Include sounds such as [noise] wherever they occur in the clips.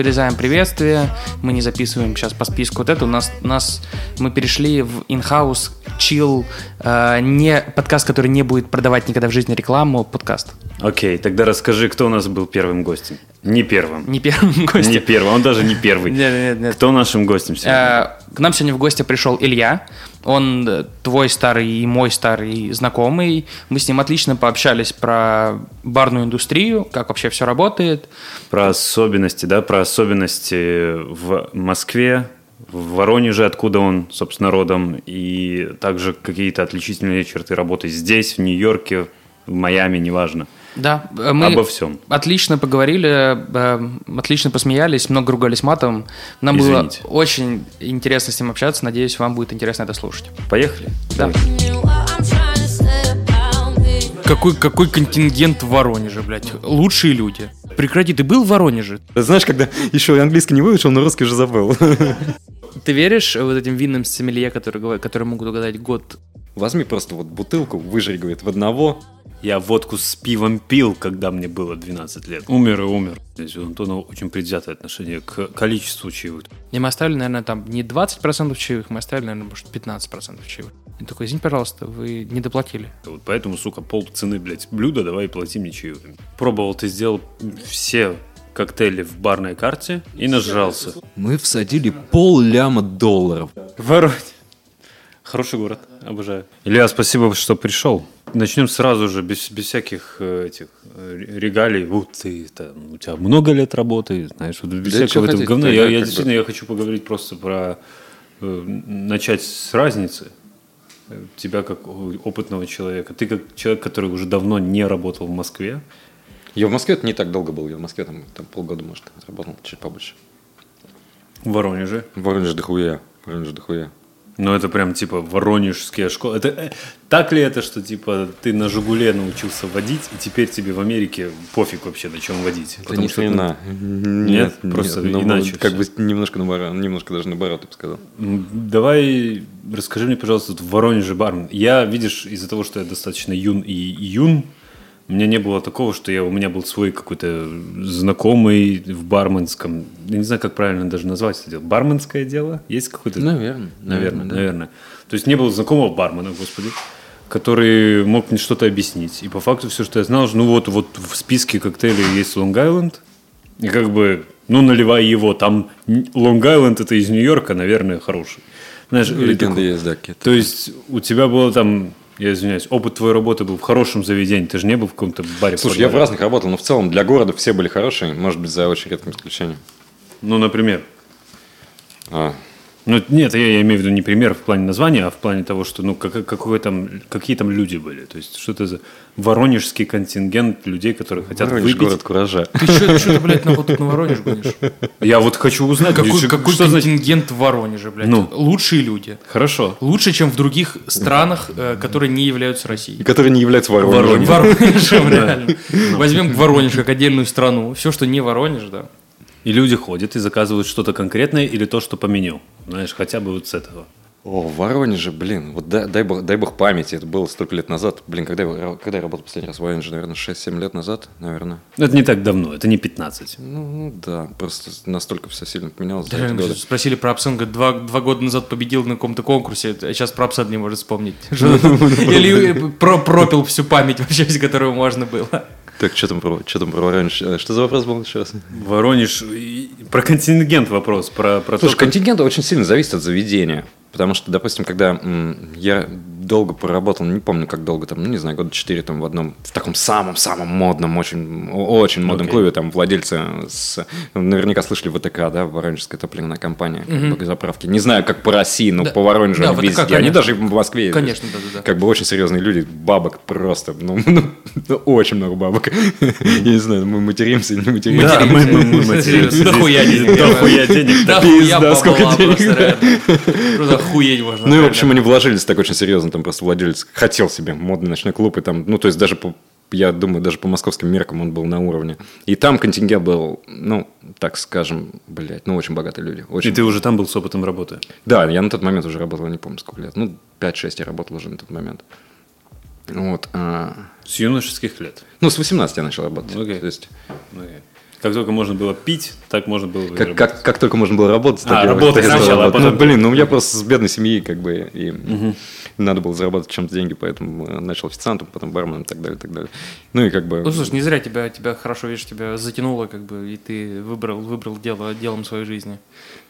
вырезаем приветствие, мы не записываем сейчас по списку вот это. У нас, у нас мы перешли в in-house, chill, э, не, подкаст, который не будет продавать никогда в жизни рекламу, подкаст. Окей, тогда расскажи, кто у нас был первым гостем? Не первым. Не первым гостем. Не первым, он даже не первый. [laughs] Нет, нет, нет. Кто нашим гостем сегодня? Э, К нам сегодня в гости пришел Илья. Он э, твой старый и мой старый знакомый. Мы с ним отлично пообщались про барную индустрию, как вообще все работает. Про особенности, да, про особенности в Москве, в Воронеже, откуда он, собственно, родом, и также какие-то отличительные черты работы здесь, в Нью-Йорке, в Майами, неважно. Да, э, мы Обо всем. отлично поговорили, э, отлично посмеялись, много ругались матом. Нам Извините. было очень интересно с ним общаться. Надеюсь, вам будет интересно это слушать. Поехали? Да. Какой, какой контингент в Воронеже, блядь? Лучшие люди. Прекрати, ты был в Воронеже? Знаешь, когда еще английский не выучил, но русский уже забыл. Ты веришь вот этим винным сомелье, которые, которые могут угадать год? Возьми просто вот бутылку, выжри, говорит, в одного. Я водку с пивом пил, когда мне было 12 лет. Умер и умер. Здесь у Антона очень предвзятое отношение к количеству чаевых. И мы оставили, наверное, там не 20% чаевых, мы оставили, наверное, может, 15% чаевых. И такой, извините, пожалуйста, вы не доплатили. Вот поэтому, сука, пол цены, блядь, блюда давай плати мне чаевыми. Пробовал, ты сделал все коктейли в барной карте и нажрался. Мы всадили пол ляма долларов. Воронь. Хороший город, обожаю. Илья, спасибо, что пришел. Начнем сразу же, без, без всяких э, этих э, регалий. Вот ты, там, у тебя много лет работы, знаешь, вот без Да всякого этого говна. Я, я бы. действительно я хочу поговорить просто про... э, начать с разницы тебя как опытного человека. Ты как человек, который уже давно не работал в Москве. Я в Москве не так долго был, я в Москве там, там полгода, может, работал, чуть побольше. В Воронеже. В Воронеже дохуя, в Воронеже дохуя. Ну, это прям типа воронежские школы. Это, э, так ли это, что типа ты на Жигуле научился водить, и теперь тебе в Америке пофиг вообще на чем водить? Да ни хрена. Нет? Просто ну, иначе Как бы немножко наоборот, немножко даже наоборот, я бы сказал. Давай расскажи мне, пожалуйста, вот в Воронеже бармен. Я, видишь, из-за того, что я достаточно юн и юн, у меня не было такого, что я, у меня был свой какой-то знакомый в барменском, я не знаю, как правильно даже назвать это дело. Барменское дело? Есть какое-то? Наверное, Наверное, да. наверное. То есть не было знакомого бармена, господи, который мог мне что-то объяснить. И по факту все, что я знал, ну вот, вот в списке коктейлей есть Лонг-Айленд, и как бы, ну наливай его, там Лонг-Айленд это из Нью-Йорка, наверное, хороший. Знаешь, Легенда есть, да, какие-то. То есть у тебя было там, я извиняюсь, опыт твоей работы был в хорошем заведении, ты же не был в каком-то баре. Слушай, я в разных работал, но в целом для города все были хорошие, может быть, за очень редким исключением. Ну, например. А, Ну, нет, я, я имею в виду не пример в плане названия, а в плане того, что, ну, как, какой там, какие там люди были. То есть, что это за воронежский контингент людей, которые хотят Воронеж выпить. город куража. Ты что, что ты, блядь, на, вот тут на Воронеж гонишь? Я вот хочу узнать, Какой, что- какой что значит... контингент в Воронеже, блядь? Ну. Лучшие люди. Хорошо. Лучше, чем в других странах, э, которые не являются Россией. Которые не являются Воронежем. Воронежем, [laughs] реально. Возьмем Воронеж как отдельную страну. Все, что не Воронеж, да. И люди ходят и заказывают что-то конкретное или то, что по меню. Знаешь, хотя бы вот с этого. О, в Воронеже, блин, вот дай, дай, бог, дай бог памяти, это было столько лет назад. Блин, когда, я- когда я работал последний раз в Воронеже, наверное, 6-7 лет назад, наверное. Ну, Это не так давно, это не 15. Ну, ну да, просто настолько все сильно поменялось Реально, годы. Спросили про говорит, два, два года назад победил на каком-то конкурсе, а сейчас про Абсен не может вспомнить. [laughs] Или э, про пропил всю память вообще, которую можно было. Так, что там про, что там про Воронеж? Э, Что за вопрос был еще раз? Воронеж... Про контингент вопрос, про, про Слушай, то, контингент очень сильно зависит от заведения. Потому что, допустим, когда я долго проработал, не помню, как долго, там, ну, не знаю, года 4 там в одном, в таком самом-самом модном, очень, очень модном Окей. клубе, там, владельцы с, ну, наверняка слышали ВТК, да, Воронежская топливная компания, как бы, заправки. Не знаю, как по России, но Да. по Воронежу Да, они ВТК, везде. Они даже в Москве. Конечно, да-да-да. Как бы очень серьезные люди, бабок просто, ну, [laughs] ну, ну, очень много бабок. Я не знаю, мы материмся или не материмся. Да, мы, мы, мы материмся. Дохуя [laughs] денег. Дохуя денег. Да сколько бабла денег. Просто охуеть можно. Ну и, в общем, они вложились так очень серьезно. Там просто владелец хотел себе модный ночной клуб. И там, ну, то есть даже по, я думаю, даже по московским меркам он был на уровне. И там контингент был, ну, так скажем, блядь, ну, очень богатые люди. Очень... И ты уже там был с опытом работы. Да, я на тот момент уже работал, не помню сколько лет. Ну, 5-6 я работал уже на тот момент. Вот. а, С юношеских лет. Ну, с 18 я начал работать. Окей. То есть, Окей. Как только можно было пить, так можно было Как, как, как только можно было работать, так А, я работать сначала, а заработал. потом- Ну, блин, ну я просто с бедной семьи, как бы, и надо было зарабатывать чем-то деньги, поэтому э, начал официантом, потом барменом и так далее, и так далее. Ну и как бы... Ну, слушай, не зря тебя, тебя хорошо, видишь, тебя затянуло, как бы, и ты выбрал, выбрал дело, делом своей жизни.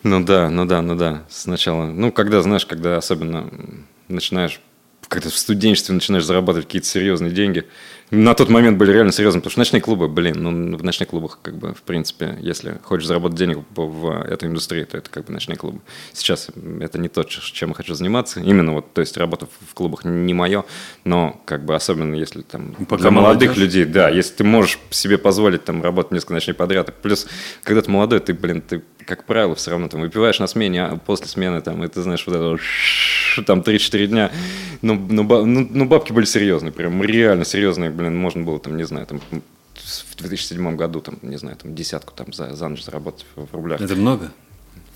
Ну да, ну да, ну да. Сначала, ну когда, знаешь, когда особенно начинаешь, когда в студенчестве начинаешь зарабатывать какие-то серьезные деньги. На тот момент были реально серьезные, потому что ночные клубы, блин, ну в ночных клубах, как бы, в принципе, если хочешь заработать денег в, этой индустрии, то это как бы ночные клубы. Сейчас это не то, чем я хочу заниматься. Именно вот, то есть работа в- клубах не мое, но как бы особенно если там Пока для молодых молодежь. людей, да, если ты можешь себе позволить там работать несколько ночей подряд, и плюс, когда ты молодой, ты, блин, ты, как правило, все равно там выпиваешь на смене, а после смены там, и ты знаешь, вот это вот [laughs] там 3-4 дня, ну, ну, ну, ну, бабки были серьезные, прям реально серьезные, блин, можно было там, не знаю, там в 2007 году, там, не знаю, там десятку там за, за ночь заработать в рублях. Это много?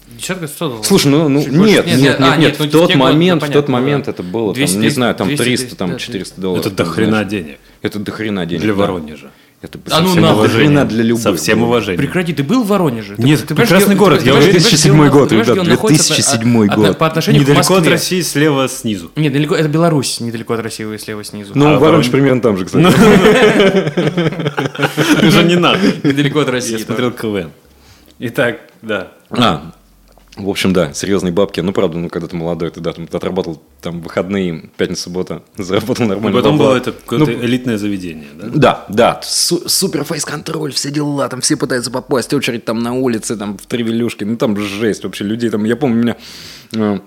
Десятка сто долларов. Слушай, ну, ну нет, нет, нет, нет, а, нет, ну, в тот момент, ну, в тот момент да. это было, 200, там, не знаю, там 200, 300, там да, 400 долларов. Это до хрена денег. Это до хрена денег. Для да. Это А ну хрена для любых. Со всем уважением. Прекрати, ты был в Воронеже? Ты- Нет, ты понимаешь, прекрасный город, ты я уверен. где 2007 он- год, ты ребят, где он находится 2007 от- год. от- По отношению к Недалеко от. России, слева снизу. Нет, далеко, это Беларусь, недалеко от России, слева снизу. Ну, А Воронеж Воронеж? примерно там же, кстати. Уже не надо. недалеко от России. Я смотрел КВН. Итак, да. А, в общем, да, серьезные бабки. Ну, правда, ну, когда ты молодой, ты, да, там, ты отработал там выходные, пятница, суббота, [laughs] заработал нормально. потом бабла. было это какое-то элитное заведение, да? Да, да, су- супер фейс-контроль, все дела, там все пытаются попасть, очередь там на улице, там в Тревелюшке, ну там жесть вообще, людей там, я помню, у меня, э,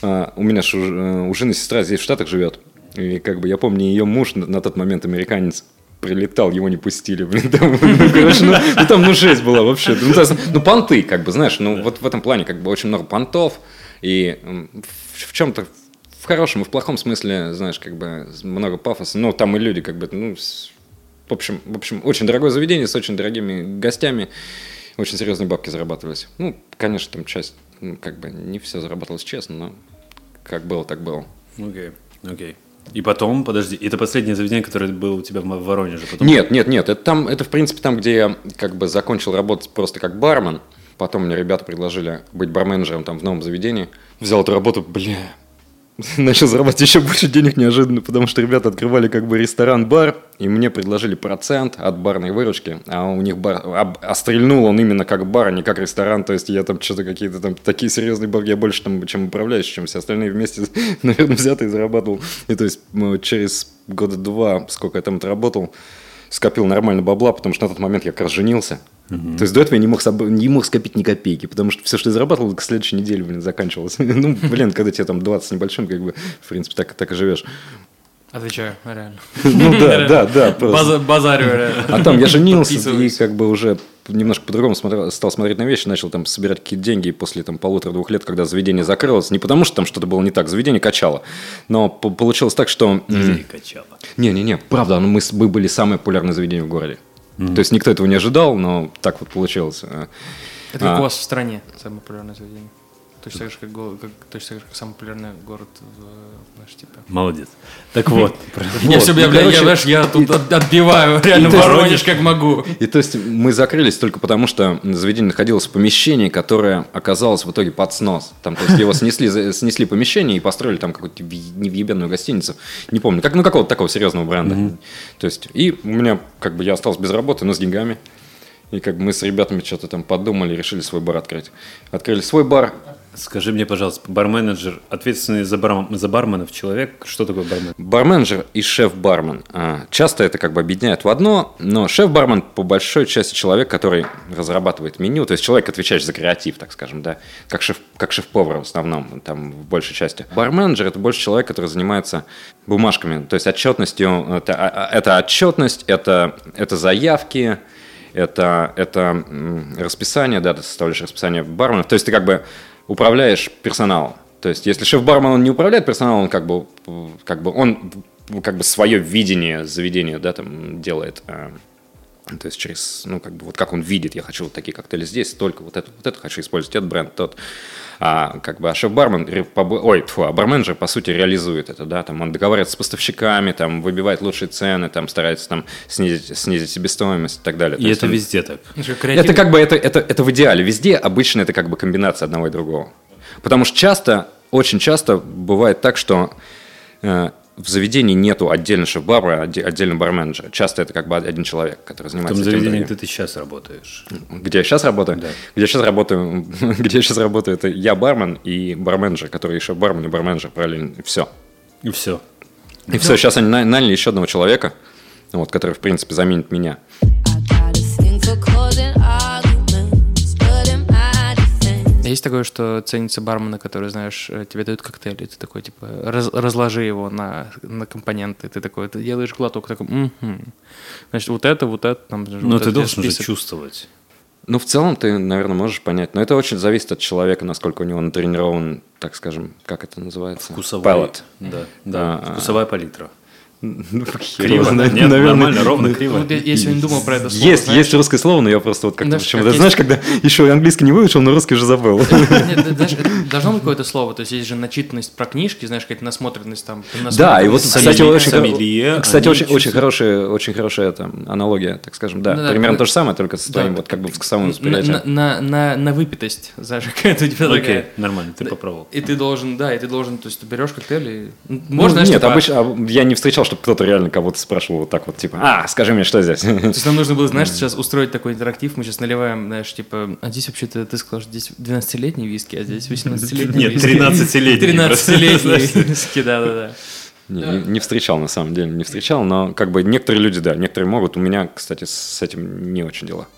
э, у меня ж э, у жены сестра здесь в Штатах живет, и как бы я помню, ее муж на, на тот момент американец, прилетал, его не пустили, блин, там, ну, короче, ну, ну, там, ну, жесть была вообще, ну, есть, ну, понты, как бы, знаешь, ну, вот в этом плане, как бы, очень много понтов, и в, в чем-то, в хорошем и в плохом смысле, знаешь, как бы, много пафоса, ну, там и люди, как бы, ну, с- в общем, в общем, очень дорогое заведение с очень дорогими гостями. Очень серьезные бабки зарабатывались. Ну, конечно, там часть, ну, как бы не все зарабатывалось честно, но как было, так было. Окей, окей. И потом, подожди, это последнее заведение, которое было у тебя в Воронеже? Потом... Нет, нет, нет, это там, это в принципе там, где я как бы закончил работать просто как бармен. Потом мне ребята предложили быть барменджером там в новом заведении. Взял эту работу, бля, [laughs] начал зарабатывать еще больше денег неожиданно, потому что ребята открывали как бы ресторан-бар, и мне предложили процент от барной выручки, а у них бар, а, а стрельнул он именно как бар, а не как ресторан, то есть я там что-то какие-то там такие серьезные бабки, я больше там, чем управляющий, чем все остальные вместе, [laughs] наверное, взятые зарабатывал. И то есть через года два, сколько я там отработал, скопил нормально бабла, потому что на тот момент я как раз женился. То есть до этого я не мог, соб- не мог скопить ни копейки, потому что все, что я зарабатывал, к следующей неделе, блин, заканчивалось. [laughs] Ну, блин, когда тебе там 20 с небольшим, как бы, в принципе, так, так и живешь. Отвечаю, реально. Ну да, да, да. просто. База- Базарю, реально. А там я женился и как бы уже немножко по-другому смотрел- стал смотреть на вещи, начал там собирать какие-то деньги и после там полутора-двух лет, когда заведение закрылось, не потому что там что-то было не так, заведение качало, но по- получилось так, что... и качало. Не-не-не, правда, ну, мы, мы были самое популярное заведение в городе. То есть никто этого не ожидал, но так вот получилось. Это как А. у вас в стране самое популярное заведение. Точно так же, как, как- точно так же, как самый популярный город в, знаешь, типа. Молодец. Так вот, [laughs] Я все, ну, бля, я, короче, знаешь, я тут от- отбиваю реально Воронеж как могу. И то есть мы закрылись только потому, что заведение находилось в помещении, которое оказалось в итоге под снос. Там, то есть его снесли, снесли помещение и построили там какую-то в- невъебенную гостиницу. Не помню, как, ну какого-то такого серьезного бренда. То есть, и у меня, как бы, я остался без работы, но с деньгами. И как бы мы с ребятами что-то там подумали, решили свой бар открыть. Открыли свой бар. Скажи мне, пожалуйста, бар-менеджер, ответственный за, бар, за барменов человек, что такое бармен? Барменджер и шеф-бармен. А, Часто это как бы объединяют в одно, но шеф-бармен по большой части человек, который разрабатывает меню, то есть человек, отвечающий за креатив, так скажем, да, как, шеф, как шеф-повар в основном, там в большей части. Барменджер – это больше человек, который занимается бумажками, то есть отчетностью, это, а- а- это отчетность, это, это заявки, это, это расписание, да, ты составляешь расписание барменов, то есть ты как бы управляешь персоналом. То есть, если шеф-бармен он не управляет персоналом, он как бы, как бы он как бы свое видение заведения, да, там делает. э, То есть через, ну, как бы, вот как он видит, я хочу вот такие коктейли здесь, только вот это, вот это хочу использовать, этот бренд, тот. А, как бы, а шеф-бармен, ой, тьфу, а бармен же, по сути, реализует это, да, там, он договаривается с поставщиками, там, выбивает лучшие цены, там, старается, там, снизить, снизить себестоимость и так далее. То И есть это он- везде так. это как бы это, это, это в идеале. Везде обычно это как бы комбинация одного и другого. Потому что часто, очень часто бывает так, что э, в заведении нету отдельно шеф-бара, отде- отдельно барменджера. Часто это как бы один человек, который В том занимается этим заведении, другим. где ты сейчас работаешь. Где я сейчас работаю? Да. Где я сейчас работаю, [laughs] где я сейчас работаю, это я бармен и барменджер, который еще бармен и барменджер параллельно. И все. И все. И все, сейчас они на- наняли еще одного человека, вот, который, в принципе, заменит меня. Есть такое, что ценится бармены, которые, знаешь, э, тебе дают коктейль, и ты такой, типа, раз- разложи его на, на компоненты, ты такой, ты делаешь глоток, такой, «Мгм». значит, вот это, вот это, там, Но вот Ну, ты должен же список. чувствовать. Ну, в целом, ты, наверное, можешь понять. Но это очень зависит от человека, насколько у него натренирован, так скажем, как это называется? Вкусовой. Palate. Да, да. А, Вкусовая палитра. Ну, хер Криво, его да? знает, Нет, наверное. нормально, ровно, криво. Вот я, я сегодня думал про это слово. Есть, знаешь. есть русское слово, но я просто вот как-то почему-то... как есть- Знаешь, когда еще и английский не выучил, но русский уже забыл. [laughs] Нет, знаешь, это должно быть какое-то слово, то есть есть же начитанность про книжки, знаешь, какая-то насмотренность там. Да, и вот, насмотренность кстати, очень, кстати, очень, очень хорошая, очень хорошая там аналогия, так скажем, да. Примерно да. то же самое, только с твоим да. вот как бы на, восприятием. на, на, на, на выпитость, знаешь, какая-то у тебя Окей, такая. нормально, ты попробовал. И ты должен, да, и ты должен, то есть ты берешь коктейль и... ну, Ну, Можно, нет, типа, обычно а, я не встречал, чтобы кто-то реально кого-то спрашивал вот так вот, типа, а, скажи мне, что здесь? То есть нам нужно было, знаешь, сейчас устроить такой интерактив, мы сейчас наливаем, знаешь, типа, а здесь вообще-то ты сказал, что здесь 12-летний виски, а здесь 18-летний Нет, виски. 13-летний 13-летний виски, да-да-да. Не, не- не встречал, на самом деле, не встречал, но как бы некоторые люди, да, некоторые могут. У меня, кстати, с этим не очень дела.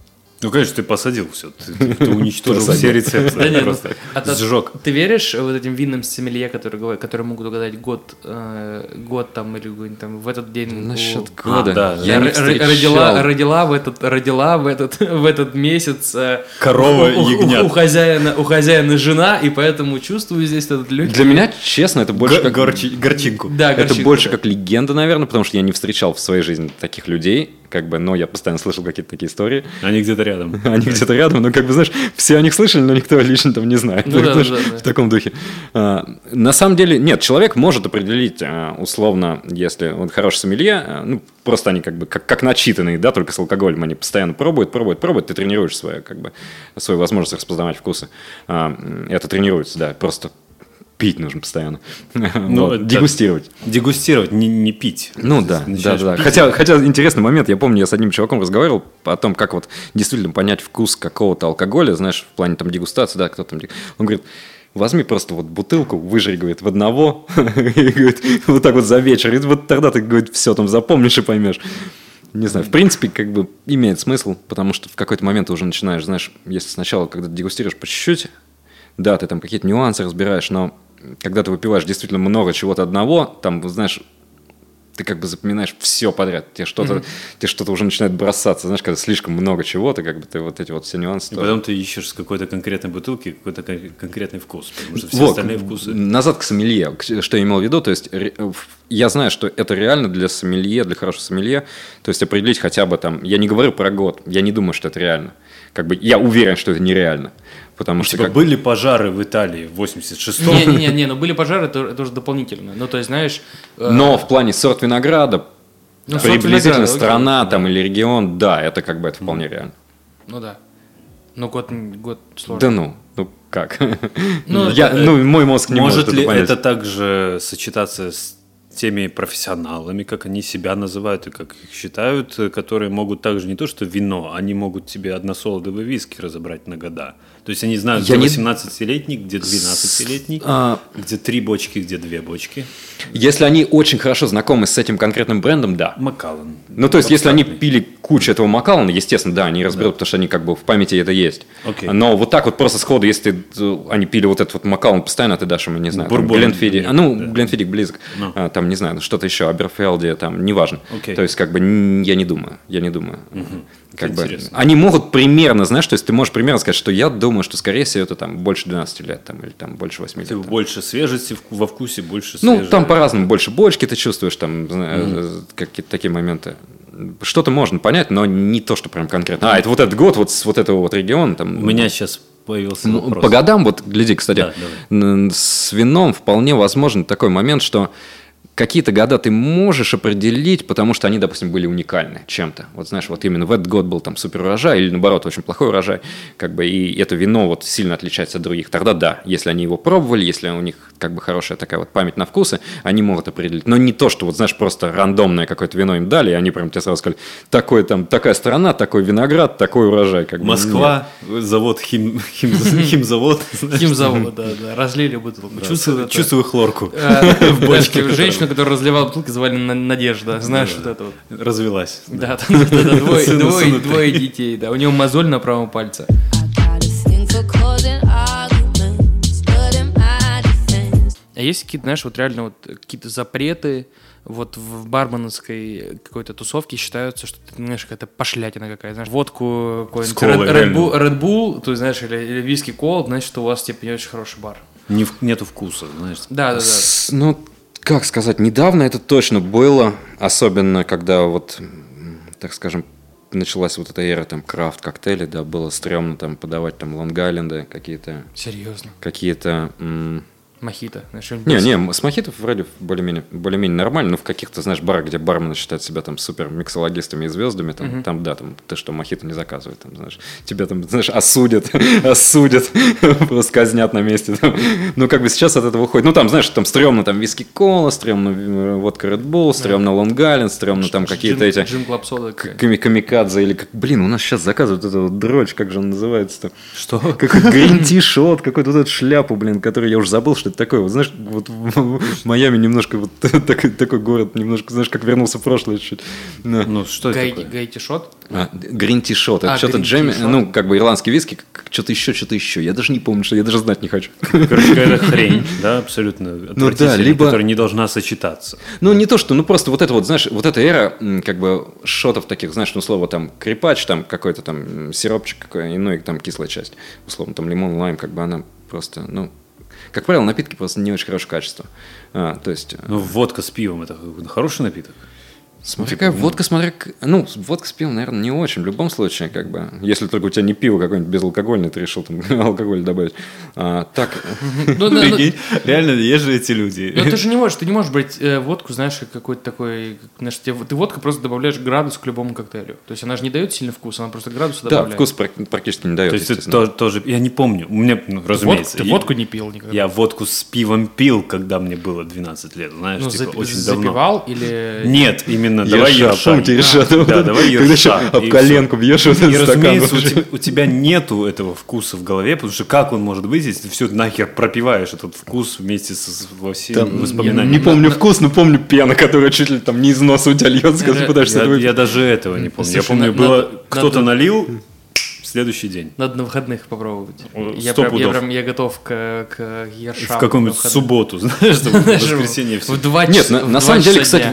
Ну, конечно, ты посадил все. Ты, ты- ты уничтожил все рецепты. Да нет, ну, просто а сжег. Ты веришь вот этим винным сомелье, которые, говорят- которые могут угадать год, э, год там или там в этот день? Насчет у- года. да, я родила, родила в этот, родила в этот, [laughs] в этот месяц э, Корова ягнят. у хозяина, у хозяина жена, и поэтому чувствую здесь этот легкий. Для меня, честно, это больше как... горчи- горчинку. Да, Это горчинку, больше да. как легенда, наверное, потому что я не встречал в своей жизни таких людей, как бы, но я постоянно слышал какие-то такие истории. Они где-то рядом. [laughs] Они где-то рядом, но как бы, знаешь, все о них слышали, но никто лично там не знает. Ну да, да, да. В таком духе. А, На самом деле, нет, человек может определить, а, условно, если он хороший сомелье, а, ну, просто они как бы как, как начитанные, да, только с алкоголем, они постоянно пробуют, пробуют, пробуют, ты тренируешь свою, как бы, свою возможность распознавать вкусы. Это тренируется, да, просто пить нужно постоянно. Ну, [laughs] Вот, Дегустировать. Дегустировать, не, не пить. Ну да, да, да. пить. Хотя, хотя интересный момент, я помню, я с одним чуваком разговаривал о том, как вот действительно понять вкус какого-то алкоголя, знаешь, в плане там дегустации, да, кто там. Он говорит, возьми просто вот бутылку, выжри, говорит, в одного, [laughs] и говорит, вот так вот за вечер, и вот тогда ты, говорит, все там запомнишь и поймешь. Не знаю, в принципе, как бы имеет смысл, потому что в какой-то момент ты уже начинаешь, знаешь, если сначала, когда дегустируешь по чуть-чуть, да, ты там какие-то нюансы разбираешь, но когда ты выпиваешь действительно много чего-то одного, там, знаешь, ты как бы запоминаешь все подряд. Тебе что-то, тебе что-то уже начинает бросаться. Знаешь, когда слишком много чего-то, как бы ты вот эти вот все нюансы. И тоже. потом ты ищешь с какой-то конкретной бутылки какой-то кон- конкретный вкус. Потому что все Вот, остальные вкусы... Назад к сомелье. Что я имел в виду, то есть в- я знаю, что это реально для сомелье, для хорошего сомелье. То есть определить хотя бы там, я не говорю про год, я не думаю, что это реально. Как бы я уверен, что это нереально. Потому что Типа как- были пожары в Италии в 86-м. Не-не-не, не, ну были пожары, это, это уже дополнительно. Ну, то есть, знаешь... э, Но в плане сорт винограда, Ну, сорт приблизительно винограда, окей. страна там или регион, да, это как бы это вполне реально. Ну да. Ну, год, год сложно. Да ну, ну как? Ну, [laughs] я, это- ну, мой мозг не может, Может ли понять. это также сочетаться с теми профессионалами, как они себя называют и как их считают, э, которые могут также не то что вино, они могут тебе односолодовые виски разобрать на года. То есть они знают, где не- 18-летний, где 12-летний, А, где три бочки, где две бочки. Если они очень хорошо знакомы с этим конкретным брендом, да. Макаллан. Ну, то есть, если они пили кучу этого Макалана, естественно, да, они разберут, потому что они как бы в памяти это есть. Окей. Но вот так вот просто сходу, если ты, они пили вот этот вот Макалан постоянно, ты дашь ему, не знаю, Бурбон Гленфидик, нет, а, ну, да. Гленфидик близок, Ну. А, там, не знаю, что-то еще, Аберфелде, там, неважно. Окей. То есть, как бы, я не думаю, я не думаю. Как бы, Интересно. они могут примерно, знаешь, то есть, ты можешь примерно сказать, что я думаю, что, скорее всего, это там больше 12 лет, там, или там больше 8 лет. Там. больше свежести во вкусе, больше Ну, свежести. там по-разному. Больше бочки ты чувствуешь, там, э, какие-то такие моменты. что-то можно понять, но не то, что прям конкретно. А, это вот этот год, вот с вот этого вот региона, там... У меня сейчас появился Ну, вопрос. По годам, вот гляди, кстати, Да, давай. с вином вполне возможен такой момент, что какие-то года ты можешь определить, потому что они, допустим, были уникальны чем-то. Вот знаешь, вот именно в этот год был там супер урожай или наоборот очень плохой урожай, как бы и это вино вот сильно отличается от других. Тогда да, если они его пробовали, если у них как бы хорошая такая вот память на вкусы, они могут определить. Но не то, что вот знаешь, просто рандомное какое-то вино им дали, и они прям тебе сразу сказали, такой там, такая страна, такой виноград, такой урожай. Как бы. Москва, завод, хим, хим- [laughs] химзавод. Химзавод, [laughs] да, да. Разлили бутылку. Чувствую хлорку. Э, [laughs] бочке. Женщину, которая разливала бутылки, звали На- Надежда. Знаешь, вот это вот. Развелась. Да, да, [laughs] двое, детей, да. У него мозоль на правом пальце. А есть какие-то, знаешь, вот реально вот какие-то запреты вот в барменской какой-то тусовке считаются, что ты, знаешь, какая-то пошлятина какая-то, знаешь, водку какой-нибудь Red. Bull, Red Bull, то есть, знаешь, или, или виски кол, значит, что у вас, типа, не очень хороший бар. Не в- нету вкуса, знаешь. Да, да, да. С- Ну, как сказать, недавно это точно было, особенно когда вот, так скажем, началась вот эта эра там крафт коктейлей, да, было стрёмно там подавать там лонг-айленды, какие-то, Серьезно. какие-то... м, Мохито. Не, не, с мохито вроде более-менее, более-менее нормально, но в каких-то, знаешь, барах, где бармены считают себя там супер mixologist ами и звездами, там, там да, там, ты что, мохито не заказывай, там, знаешь, тебя там, знаешь, осудят, [laughs] осудят, [laughs] просто казнят на месте. там. Ну, как бы сейчас от этого уходит. Ну, там, знаешь, там стрёмно, там, виски кола, стрёмно э, водка Red Bull, стрёмно Long Island, стрёмно там какие-то эти... Джин Club Soda какая. ками- Камикадзе или как, блин, у нас сейчас заказывают эту вот дрочь, как же он называется-то? Что? Какой green shot какой-то [laughs] вот эту шляпу, блин, который я уже забыл, что это такое. Вот знаешь, вот Майами немножко вот [laughs] такой, такой город, немножко, знаешь, как вернулся в прошлое чуть-чуть. Да. Ну, что это Гай- такое? Гайти шот? Грин шот это А, что-то джеми, ну, как бы ирландский виски, что-то еще, что-то еще. Я даже не помню, что я даже знать не хочу. [laughs] Какая-то хрень, да, абсолютно Ну да, либо- которая не должна сочетаться. Ну, не то, что, ну, просто вот это вот, знаешь, вот эта эра, как бы, шотов таких, знаешь, ну, слово там крепач, там какой-то там сиропчик какой, ну, и там кислая часть, условно, там лимон, лайм, как бы она просто, ну, как правило, напитки просто не очень хорошего качества. А, то есть, Ну, водка с пивом – это хороший напиток. Смотри, какая водка, смотря, к- ну, водка с пивом, наверное, не очень, в любом случае, как бы, если только у тебя не пиво какое-нибудь безалкогольное, ты решил там [laughs] алкоголь добавить. А, так, [laughs] Ну, да, ну, реально, есть же эти люди. Ну, ты же не можешь, ты не можешь брать э, водку, знаешь, как какой-то такой, знаешь, ты водка просто добавляешь градус к любому коктейлю. То есть она же не дает сильный вкус, она просто градус да, добавляет. вкус прак- практически не дает, То есть это тоже, тоже- я не помню, у меня, ну, разумеется. ты водку не пил никогда? Я водку с пивом пил, когда мне было 12 лет, знаешь, ну, типа, очень давно. запивал или... Нет, именно, давай Ерша, ерша. помните, ерша, Да, давай Когда еще ерша, об и коленку бьешь вот этот стакан. разумеется, у тебя, нету этого вкуса в голове, потому что как он может быть, если ты все нахер пропиваешь этот вкус вместе со, с- во всеми воспоминаниями? Не помню вкус, но помню пена, которая чуть ли там не из носа у тебя льется, когда Я- пытаешься это Я, я даже этого не помню. Я помню, на- было кто-то налил, следующий день. Надо на выходных попробовать. Я сто прям, я пудов. прям я готов к, к ершам. [laughs] в какую-нибудь на субботу, знаешь, в воскресенье все. В два Нет, часа- на, в на два самом деле, кстати.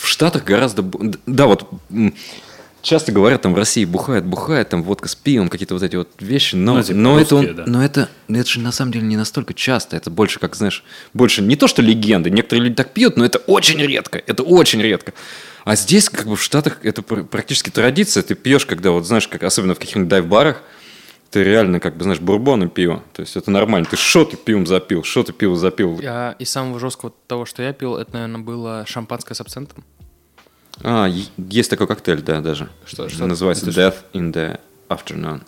В, Штатах гораздо... Да, вот часто говорят, там в России бухает, бухает, там водка с пивом, какие-то вот эти вот вещи, но, Ну, типа но, это, русские, да. но, это, это же на самом деле не настолько часто, это больше, как, знаешь, больше не то, что легенды, некоторые люди так пьют, но это очень редко, это очень редко. А здесь, как бы в Штатах, это пр- практически традиция, ты пьешь, когда вот, знаешь, как, особенно в каких-нибудь дайв-барах, ты реально, как бы, знаешь, бурбон и пиво. То есть это нормально. Ты шот и пивом запил, шот и пиво запил. Я из самого жесткого того, что я пил, это, наверное, было шампанское с абсентом. А, есть такой коктейль, да, даже. Что- что? Называется Death in the Afternoon.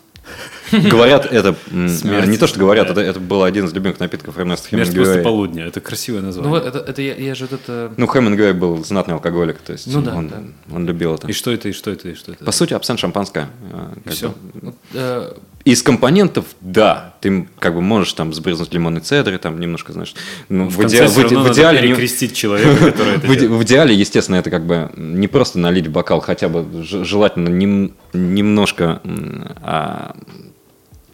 Говорят, это... [laughs] Смерть. Не то, что говорят, это, это был один из любимых напитков Эрнеста Смерть после Хемингуэя. полудня. Это красивое Ну название. вот, это, это я, я же вот это... Ну, Хемингуэй был знатный алкоголик, то есть Ну да, он, да. он любил это. И что это, и что это, и что это? По сути, абсент шампанское. всё? бы. Из компонентов, да, ты как бы можешь там сбрызнуть лимонный цедри, там немножко, знаешь, ну, в в, иде- в в идеале... перекрестить человека, [laughs] который это В, идеале, естественно, это как бы не просто налить в бокал, хотя бы желательно нем- немножко а,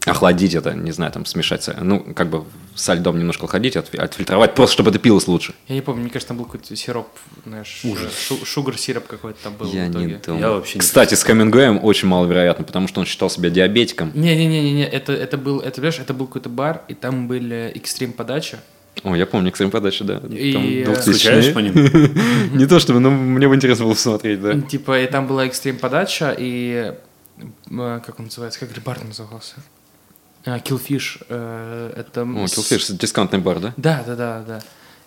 охладить это, не знаю, там смешать, ну, как бы со льдом немножко охладить, отфи- отфильтровать, просто чтобы это пилось лучше. я не помню, мне кажется, там был какой-то сироп, знаешь, шу- шугар сироп какой-то там был Я в итоге. не думаю. Я вообще не Кстати, с Хемингуэем очень маловероятно, потому что он считал себя диабетиком. Не-не-не-не, это, это был, это, понимаешь, это был какой-то бар, и там были экстрим подача. О, я помню, экстрим подача, да. И, Там э, 2000-е. Скучаешь по ним? [laughs] Не то чтобы, но мне бы интересно было посмотреть, да. Типа, и там была экстрим подача, и э, как он называется, как бар назывался? А, Killfish. э, это... О, Killfish, дисконтный бар, да? Да, да, да, да.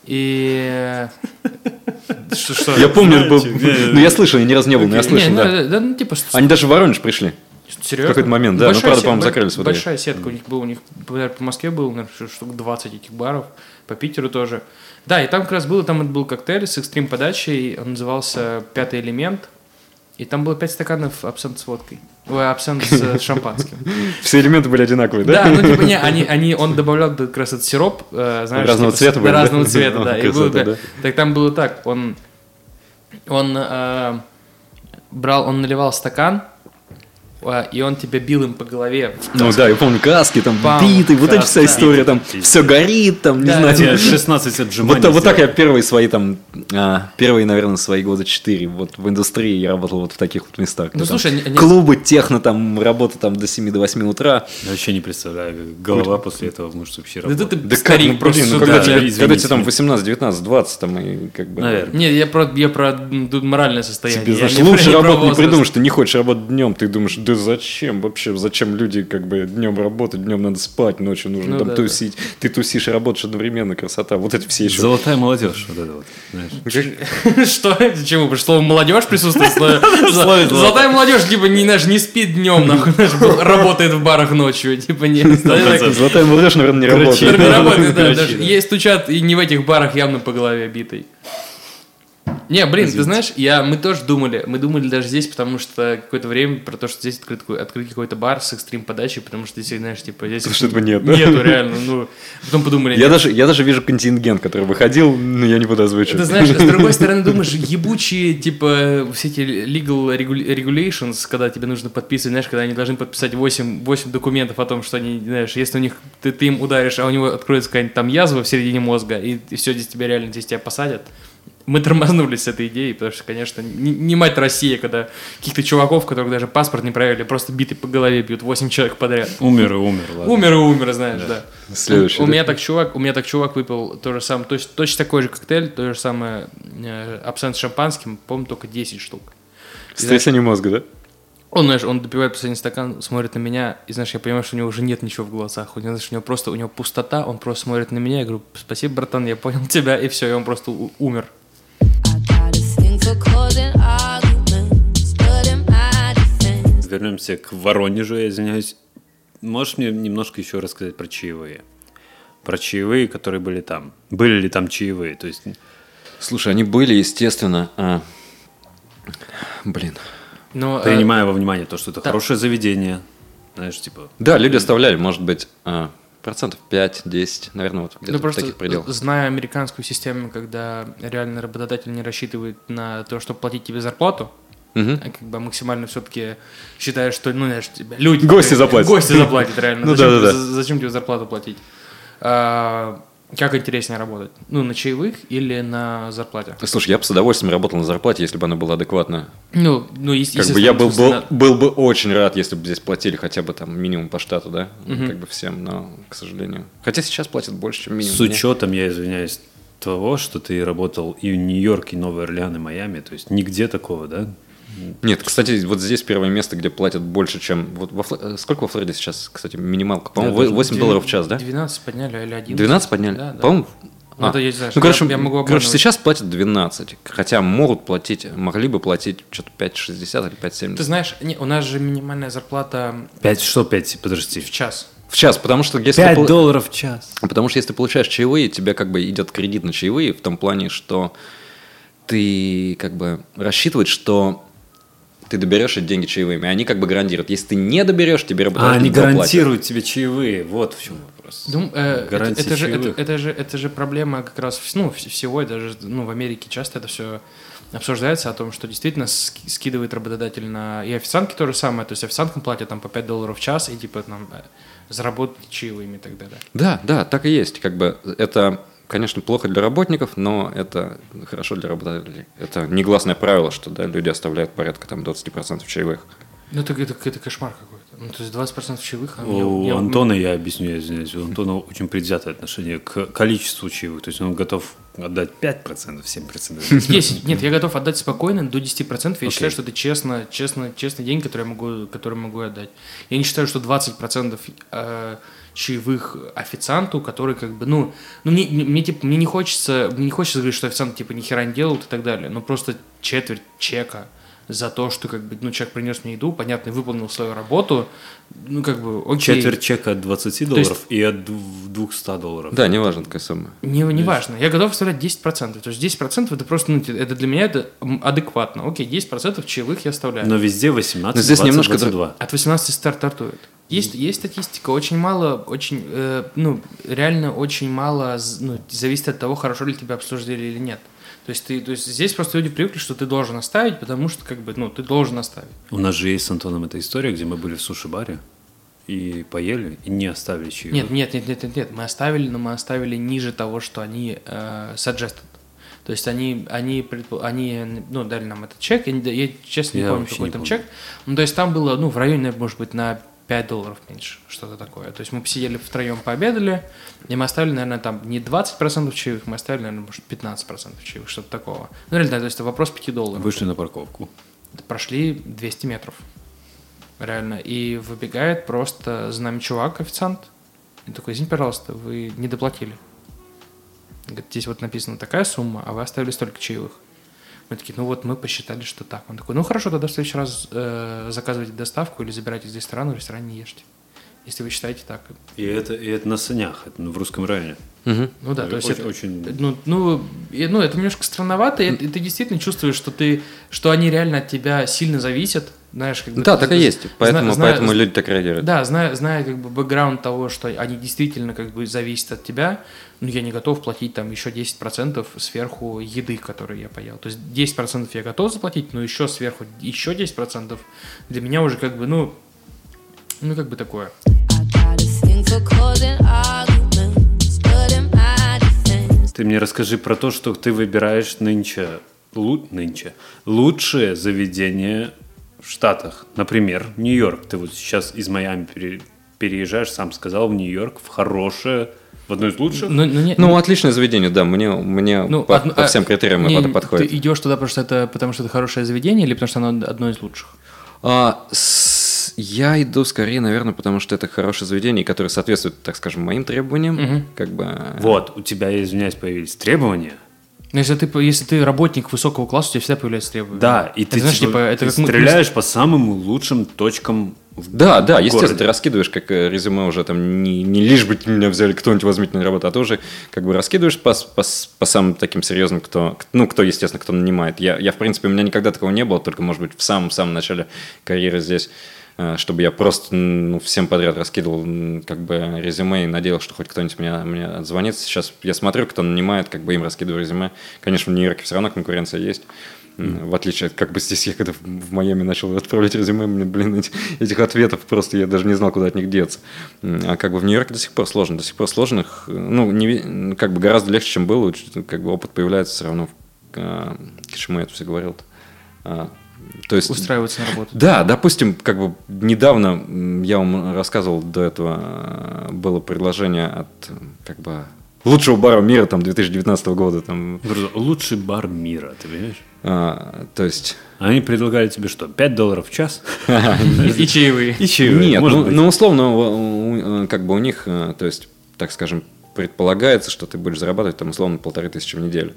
И... э, Что, что? Я помню, это был... Ну, я слышал, я ни разу не был, но я Не, слышал, ну, да. э, да, ну, типа, с- Они даже в Воронеж пришли. серьезно? какой-то момент, да, Большая правда, сет- по-моему, закрылись. Большая сетка у них была, у них, по Москве было, наверное, штук 20 этих баров, по Питеру тоже. Да, и там как раз было, там был коктейль с экстрим подачей, он назывался «Пятый элемент», и там было 5 стаканов абсент с водкой. Ой, абсент с э, шампанским. [laughs] Все элементы были одинаковые, да? Да, ну типа не, [laughs] они, они, он добавлял как раз этот сироп, э, знаешь, Разного типа, цвета с- были, да, разного цвета, да. [laughs] И было, да. Так там было так, он, он э, брал, он наливал стакан, и он тебя бил им по голове. Ну да, я помню, каски там Бам, биты, вот эта вся история, там все горит, там, не Да, знаю. да, Я 16 отжиманий Вот, вот так я первые свои там, а, первые, наверное, свои года четыре вот в индустрии я работал вот в таких вот местах. Ну, слушай, клубы, техно, там, работа там до 7 до 8 утра. Я вообще не представляю, голова после этого может вообще Да ты, работать. ты Да старик как, ну, просто блин, ну, когда, да, тебе, извините. когда тебе там 18, 19, 20, там, и как бы... Наверное. Не, я про, я про моральное состояние. Тебе, я знаешь, лучше работать не придумаешь, ты не хочешь работать днем, ты думаешь, да зачем вообще, зачем люди как бы днем работать, днем надо спать, ночью нужно Ну там да, тусить, ты тусишь и работаешь одновременно, красота, вот это все еще. Золотая молодежь, вот это вот, знаешь. [laughs] Что? Чему? Потому что слово молодежь присутствует? [laughs] Золотая молодежь, типа, не, знаешь, не спит днем, нахуй, [laughs] работает в барах ночью, типа, нет. Золотая молодежь, наверное, не работает. Не работает, да, да. Есть стучат и не в этих барах явно по голове битой. Не, блин, ты знаешь, я, мы тоже думали, мы думали даже здесь, потому что какое-то время про то, что здесь открыт, открыть какой-то бар с экстрим подачей, потому что здесь, знаешь, типа, здесь... Потому что этого нет, да? Нету, реально, ну, потом подумали, Я даже, я даже вижу контингент, который выходил, но я не буду озвучивать. Ты знаешь, с другой стороны, [laughs] думаешь, ебучие, типа, все эти legal regu- regulations, когда тебе нужно подписывать, знаешь, когда они должны подписать 8, 8 документов о том, что они, знаешь, если у них, ты, ты им ударишь, а у него откроется какая-нибудь там язва в середине мозга, и, все, здесь тебя реально, здесь тебя посадят. Мы тормознулись с этой идеей, потому что, конечно, не, не мать Россия, когда каких-то чуваков, которых даже паспорт не проверили, просто биты по голове бьют 8 человек подряд. Умер и умер, ладно. Умер и умер, знаешь, да. Следующий, У, у да? меня так чувак, у меня так чувак выпил то же самое, точно, точно такой же коктейль, то же самое э, абсент с шампанским, по-моему, только 10 штук. Сотрясение мозга, да? Он, знаешь, он допивает последний стакан, смотрит на меня, и, знаешь, я понимаю, что у него уже нет ничего в глазах. У него, знаешь, у него просто, у него пустота, он просто смотрит на меня, я говорю, спасибо, братан, я понял тебя, и все, и он просто умер. Вернемся к Воронежу, я извиняюсь. Можешь мне немножко еще рассказать про чаевые? Про чаевые, которые были там. Были ли там чаевые? То есть, Слушай, они были, естественно. а, Блин. Но, э, принимая во внимание то, что это да. хорошее заведение, знаешь, типа... Да, люди оставляли, может быть, а, процентов 5-10, наверное, вот где-то ну, в просто таких пределах. зная американскую систему, когда реально работодатель не рассчитывает на то, чтобы платить тебе зарплату, Мгм. а как бы максимально все-таки считаешь, что, ну, знаешь, тебя люди... Гости заплатят. Гости заплатят, реально. [laughs] Ну зачем тебе зарплату платить? А, как интереснее работать? Ну, на чаевых или на зарплате? Слушай, я бы с удовольствием работал на зарплате, если бы она была адекватная. Ну, ну есть, Как бы я был, был, был бы очень рад, если бы здесь платили хотя бы там минимум по штату, да, как бы всем, но, к сожалению. Хотя сейчас платят больше, чем минимум. С учетом, я извиняюсь, того, что ты работал и в Нью-Йорке, и Новый Орлеан, и Майами, то есть нигде такого, да? Нет, кстати, вот здесь первое место, где платят больше, чем... Вот во Фло- э, Сколько во Флориде сейчас, кстати, минималка? По-моему, Я даже 8 долларов в час, да? 12 подняли или 11. 12 подняли? Да, да. По-моему... Ну, а. это я не знаю, ну, короче, я- я могу короче, сейчас платят 12, хотя могут платить, могли бы платить что-то 5,60 или 5,70. Ты знаешь, не, у нас же минимальная зарплата 5, что 5, подожди. в час. В час, потому что если... ты 5 пол- долларов в час. Потому что если ты получаешь чаевые, тебе как бы идет кредит на чаевые в том плане, что ты как бы рассчитываешь, что ты доберешь эти деньги чаевыми, и они как бы гарантируют. Если ты не доберешь, тебе А, работодатель они не заплатит. гарантируют тебе чаевые, вот в чем вопрос. Дум- э, это, это же, это, это же, это же проблема как раз ну, вс- всего, и даже ну, в Америке часто это все обсуждается о том, что действительно ски- скидывает работодатель на... И официантки то же самое, то есть официанткам платят там по 5 долларов в час, и типа там э, заработать чаевыми и так далее. Да, да, так и есть. Как бы это, конечно, плохо для работников, но это хорошо для работодателей. Это негласное правило, что да, люди оставляют порядка там 20% чаевых. Ну это, это, это кошмар какой-то. Ну, то есть 20% чаевых. а У я- Антона, я объясню, я извиняюсь, у Антона очень предвзятое отношение к количеству чаевых. То есть он готов отдать 5%, 7%. 10. Нет, я готов отдать спокойно до 10%. Я Окей. считаю, что это честно, честно, честный день, который я могу, который могу отдать. Я не считаю, что 20% э, чаевых официанту, который как бы, ну, ну мне, мне, мне, типа, мне не хочется, мне не хочется говорить, что официант типа ни хера не делают и так далее, но просто четверть чека за то, что как бы, ну, человек принес мне еду, понятно, выполнил свою работу, ну, как бы, окей. Четверть чека от 20 долларов и от дв- 200 долларов. Да, неважно такая сумма. Не, не важно. Я готов оставлять 10%. То есть 10% это просто, ну, это для меня это адекватно. Окей, 10% чаевых я оставляю. Но везде 18, Но здесь 20, немножко 22. От 18 старт стартует. Есть, есть статистика, очень мало, очень, э, ну, реально очень мало, ну, зависит от того, хорошо ли тебя обслужили или нет. То есть, ты, то есть здесь просто люди привыкли, что ты должен оставить, потому что, как бы, ну, ты должен оставить. У нас же есть с Антоном эта история, где мы были в суши-баре и поели, и не оставили чаевых. Нет, нет, нет, нет, нет, нет, мы оставили, но мы оставили ниже того, что они э, suggested. То есть они, они, они, ну, дали нам этот чек, я, не- я честно не Я помню, вообще какой не там помню. чек. Ну, то есть там было, ну, в районе, может быть, на 5 долларов меньше, что-то такое. То есть мы посидели втроем, пообедали, и мы оставили, наверное, там не 20% чаевых, мы оставили, наверное, может, 15% чаевых, что-то такого. Ну, реально, то есть это вопрос 5 долларов. Вышли на парковку. Прошли 200 метров. Реально. И выбегает просто за нами чувак, официант. И такой, извините, пожалуйста, вы не доплатили. Говорит, здесь вот написана такая сумма, а вы оставили столько чаевых. Мы такие, ну вот мы посчитали, что так. Он такой, ну хорошо, тогда в следующий раз э, заказывайте доставку или забирайте из ресторана, в ресторане не ешьте. Если вы считаете так. И это, и это на санях, это в русском районе. Мгм. Ну да, то есть очень, это, очень- ну, ну, и- ну, это немножко странновато, и, и ты действительно чувствуешь, что ты, что они реально от тебя сильно зависят, знаешь, как бы Да, так и есть. Поэтому, зна- поэтому люди так реагируют. Да, зная, зная как бы бэкграунд того, что они действительно как бы зависят от тебя, ну, я не готов платить там еще 10% сверху еды, которую я поел. То есть 10% я готов заплатить, но еще сверху еще 10% для меня уже как бы, ну, ну, как бы такое. Ты мне расскажи про то, что ты выбираешь нынче, лу- нынче лучшее заведение в Штатах. Например, Нью-Йорк. Ты вот сейчас из Майами пере- переезжаешь, сам сказал, в Нью-Йорк, в хорошее, в одно из лучших. Ну, ну, не- Ну, отличное заведение, да, мне, мне Ну, по, одно- по а, всем критериям не, это подходит. Ты идешь туда, потому что это, потому что это хорошее заведение или потому что оно одно из лучших? А, с- я иду скорее, наверное, потому что это хорошее заведение, которое соответствует, так скажем, моим требованиям. Как бы. Вот, у тебя, извиняюсь, появились требования. Но если ты, если ты работник высокого класса, у тебя всегда появляются требования. Да, и Это, ты, знаешь, типа, типа, это ты как мы- стреляешь по самым лучшим точкам в Да, да, в естественно, городе. ты раскидываешь как э, резюме уже там не, не лишь бы меня взяли кто-нибудь возьмите на работу, а ты уже как бы раскидываешь по, по, по самым таким серьезным, кто, ну, кто, естественно, кто нанимает. Я, я, в принципе, у меня никогда такого не было, только, может быть, в самом-самом начале карьеры здесь, чтобы я просто ну, всем подряд раскидывал как бы резюме и надеялся, что хоть кто-нибудь мне, мне отзвонит. Сейчас я смотрю, кто нанимает, как бы им раскидываю резюме. Конечно, в Нью-Йорке все равно конкуренция есть. В отличие от, как бы здесь я когда в- Майами начал отправлять резюме, мне, блин, эти- этих ответов просто я даже не знал, куда от них деться. А как бы в Нью-Йорке до сих пор сложно, до сих пор сложно. их, э, Ну, не, как бы гораздо легче, чем было, как бы опыт появляется все равно. А, Чему я это все говорил то есть, устраиваться на работу. да, допустим, как бы недавно я вам рассказывал до этого э, было предложение от э, как бы лучшего бара мира там 2019 года там, Лучший бар мира, ты понимаешь? а, то есть Они предлагали тебе что, 5 долларов в час? [laughs] И чаевые. И чаевые, Нет, ну, ну, условно, у- как бы у них, э, то есть, так скажем, предполагается, что ты будешь зарабатывать там условно полторы тысячи в неделю.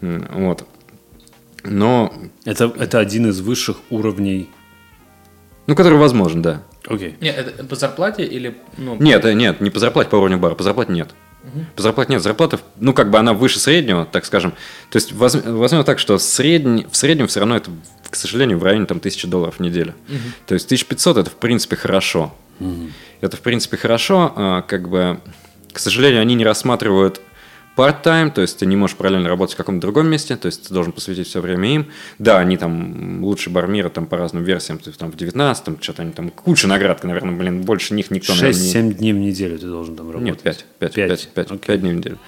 Вот. Но, Это, это один из высших уровней. ну, который возможен, да. Окей. Нет, это по зарплате или... Ну, Нет, э, нет, не по зарплате по уровню бара, по зарплате нет. По зарплате нет, зарплата, ну, как бы она выше среднего, так скажем. То есть, воз- возьмем так, что средний, в среднем все равно это, к сожалению, в районе там, 1000 долларов в неделю. То есть, 1500 это, в принципе, хорошо. Это, в принципе, хорошо, а, как бы, к сожалению, они не рассматривают part-time, то есть ты не можешь параллельно работать в каком-то другом месте, то есть ты должен посвятить все время им. Да, они там лучший бар мира там по разным версиям, то есть там в 19-м, что-то они там, куча наград, наверное, блин, больше них никто, наверное, не- 6-7 дней в неделю ты должен там работать. нет, 5, 5, Пять. 5, 5, Окей. дней в неделю.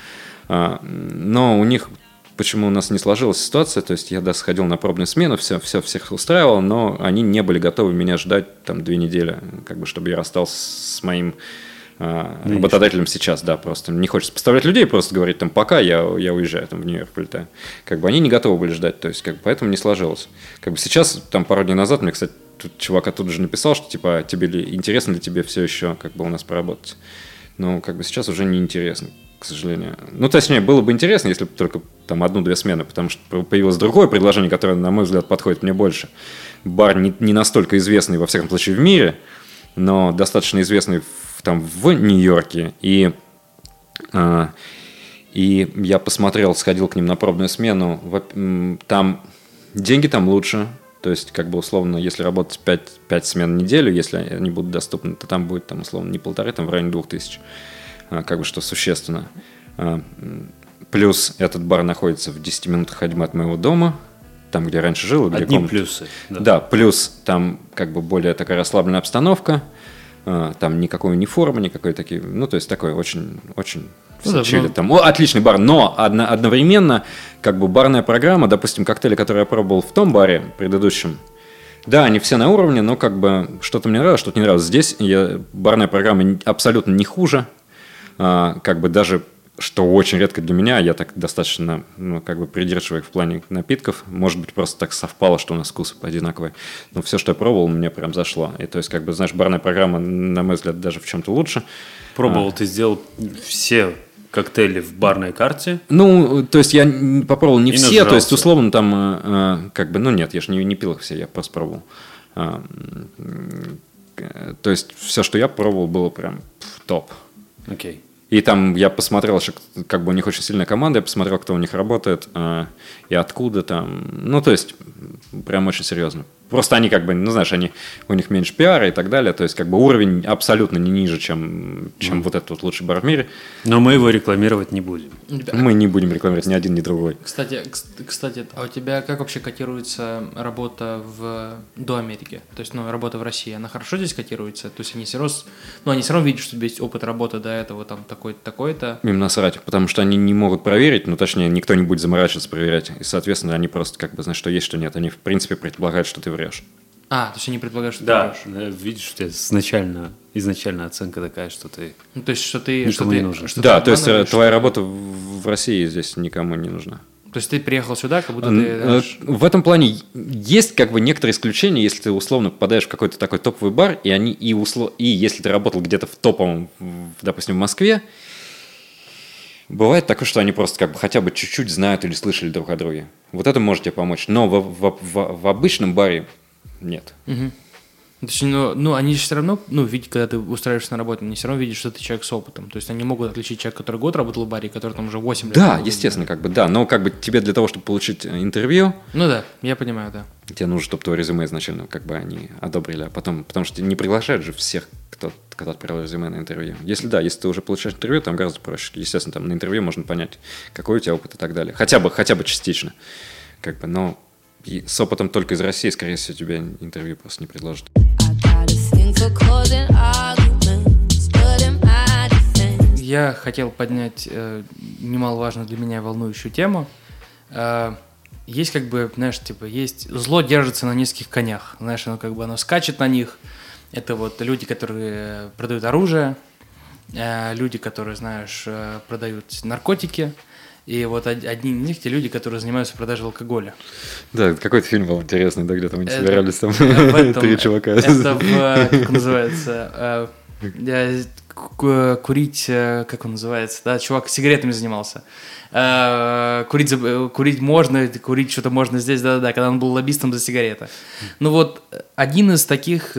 А, но у них почему у нас не сложилась ситуация, то есть я, да, сходил на пробную смену, все, все всех устраивал, но они не были готовы меня ждать там две недели, как бы, чтобы я расстался с моим а, работодателем сейчас, да, просто не хочется поставлять людей, просто говорить там пока я, я уезжаю, там в Нью-Йорк прилетаю. Как бы они не готовы были ждать, то есть как бы поэтому не сложилось. Как бы сейчас, там пару дней назад мне, кстати, тут чувак оттуда же написал, что типа тебе ли интересно ли тебе все еще как бы у нас поработать. Но как бы сейчас уже не интересно, к сожалению. Ну, точнее, было бы интересно, если бы только там одну-две смены, потому что появилось другое предложение, которое, на мой взгляд, подходит мне больше. Бар не, не настолько известный, во всяком случае, в мире, но достаточно известный в, там в Нью-Йорке. И, а, и я посмотрел, сходил к ним на пробную смену. Там деньги там лучше. То есть, как бы условно, если работать 5, 5 смен в неделю, если они будут доступны, то там будет, там, условно, не полторы, там в районе двух тысяч. А, Как бы что существенно. А, Плюс этот бар находится в 10 минутах ходьбы от моего дома, там, где раньше жил. где Одни комната. плюсы. Да. плюс там как бы более такая расслабленная обстановка, а, там никакой униформы, никакой такие, ну, то есть такой очень, очень Ну да, чили ну- там. О, отличный бар, но одно- одновременно как бы барная программа, допустим, коктейли, которые я пробовал в том баре предыдущем, да, они все на уровне, но как бы что-то мне нравилось, что-то не нравилось. Здесь я, барная программа абсолютно не хуже, А, как бы даже что очень редко для меня, я так достаточно, ну, как бы придерживаю в плане напитков. Может быть, просто так совпало, что у нас вкусы одинаковые. Но все, что я пробовал, мне прям зашло. И то есть, как бы, знаешь, барная программа, на мой взгляд, даже в чем-то лучше. Пробовал, ты сделал все коктейли в барной карте. Ну, то есть я попробовал не все, то есть нажрался. условно там, э, э, как бы, ну нет, я же не, не пил их все, я просто пробовал. А, То есть все, что я пробовал, было прям топ. Окей. И там я посмотрел, что как бы у них очень сильная команда, я посмотрел, кто у них работает э, и откуда там. Ну, то есть, прям очень серьезно. Просто они как бы, ну, знаешь, они, у них меньше пиара и так далее. То есть, как бы уровень абсолютно не ниже, чем, чем вот этот вот лучший бар в мире. Но мы его рекламировать не будем. Мы не будем рекламировать ни один, ни другой. Кстати, кс- кстати, а у тебя как вообще котируется работа в до Америки? То есть, ну, работа в России, она хорошо здесь котируется? То есть они все равно, ну, они все равно видят, что у тебя есть опыт работы до этого, там, такой-то, такой-то. Им насрать, потому что они не могут проверить, ну, точнее, никто не будет заморачиваться проверять. И, соответственно, они просто как бы знают, что есть, что нет. Они, в принципе, предполагают, что ты врешь. А, то есть они предполагают, что Да, ты врешь. да, видишь, у тебя изначально, изначально оценка такая, что ты... Ну, то есть, что ты... Никому что не ты, нужен. что да, ты то есть э, твоя что- работа в России здесь никому не нужна. То есть ты приехал сюда, как будто ты... э, знаешь, В этом плане есть как бы некоторые исключения, если ты условно попадаешь в какой-то такой топовый бар, и они и усло... и если ты работал где-то в топовом, допустим, в Москве, бывает такое, что они просто как бы хотя бы чуть-чуть знают или слышали друг о друге. Вот это может тебе помочь. Но в, в- в- в обычном баре нет. Мгм. То есть, ну, ну, они же все равно, ну, видят, когда ты устраиваешься на работу, они все равно видят, что ты человек с опытом. То есть они могут отличить человека, который год работал в баре, который там уже 8 лет. Да, работал. естественно, как бы да. Но как бы тебе для того, чтобы получить э, интервью, Ну да, я понимаю, да. тебе нужно, чтобы твое резюме изначально как бы они одобрили, а потом, потому что не приглашают же всех, кто, кто отправил резюме на интервью. Если да, если ты уже получаешь интервью, там гораздо проще. Естественно, там на интервью можно понять, какой у тебя опыт и так далее. Хотя бы, хотя бы частично. Как бы, но и с опытом только из России, скорее всего, тебе интервью просто не предложат. Я хотел поднять э, немаловажную для меня волнующую тему. Э, есть как бы, знаешь, типа, есть зло держится на низких конях. Знаешь, оно как бы оно скачет на них. Это вот люди, которые продают оружие, э, люди, которые, знаешь, э, продают наркотики. И вот од- одни из них те люди, которые занимаются продажей алкоголя. Да, какой-то фильм был интересный, да, где там они собирались там [laughs] три чувака. Это в, как называется, э, э, курить, э, как он называется, да, чувак сигаретами занимался. Курить, курить можно, курить что-то можно здесь, да-да-да, когда он был лоббистом за сигареты. Ну вот, один из таких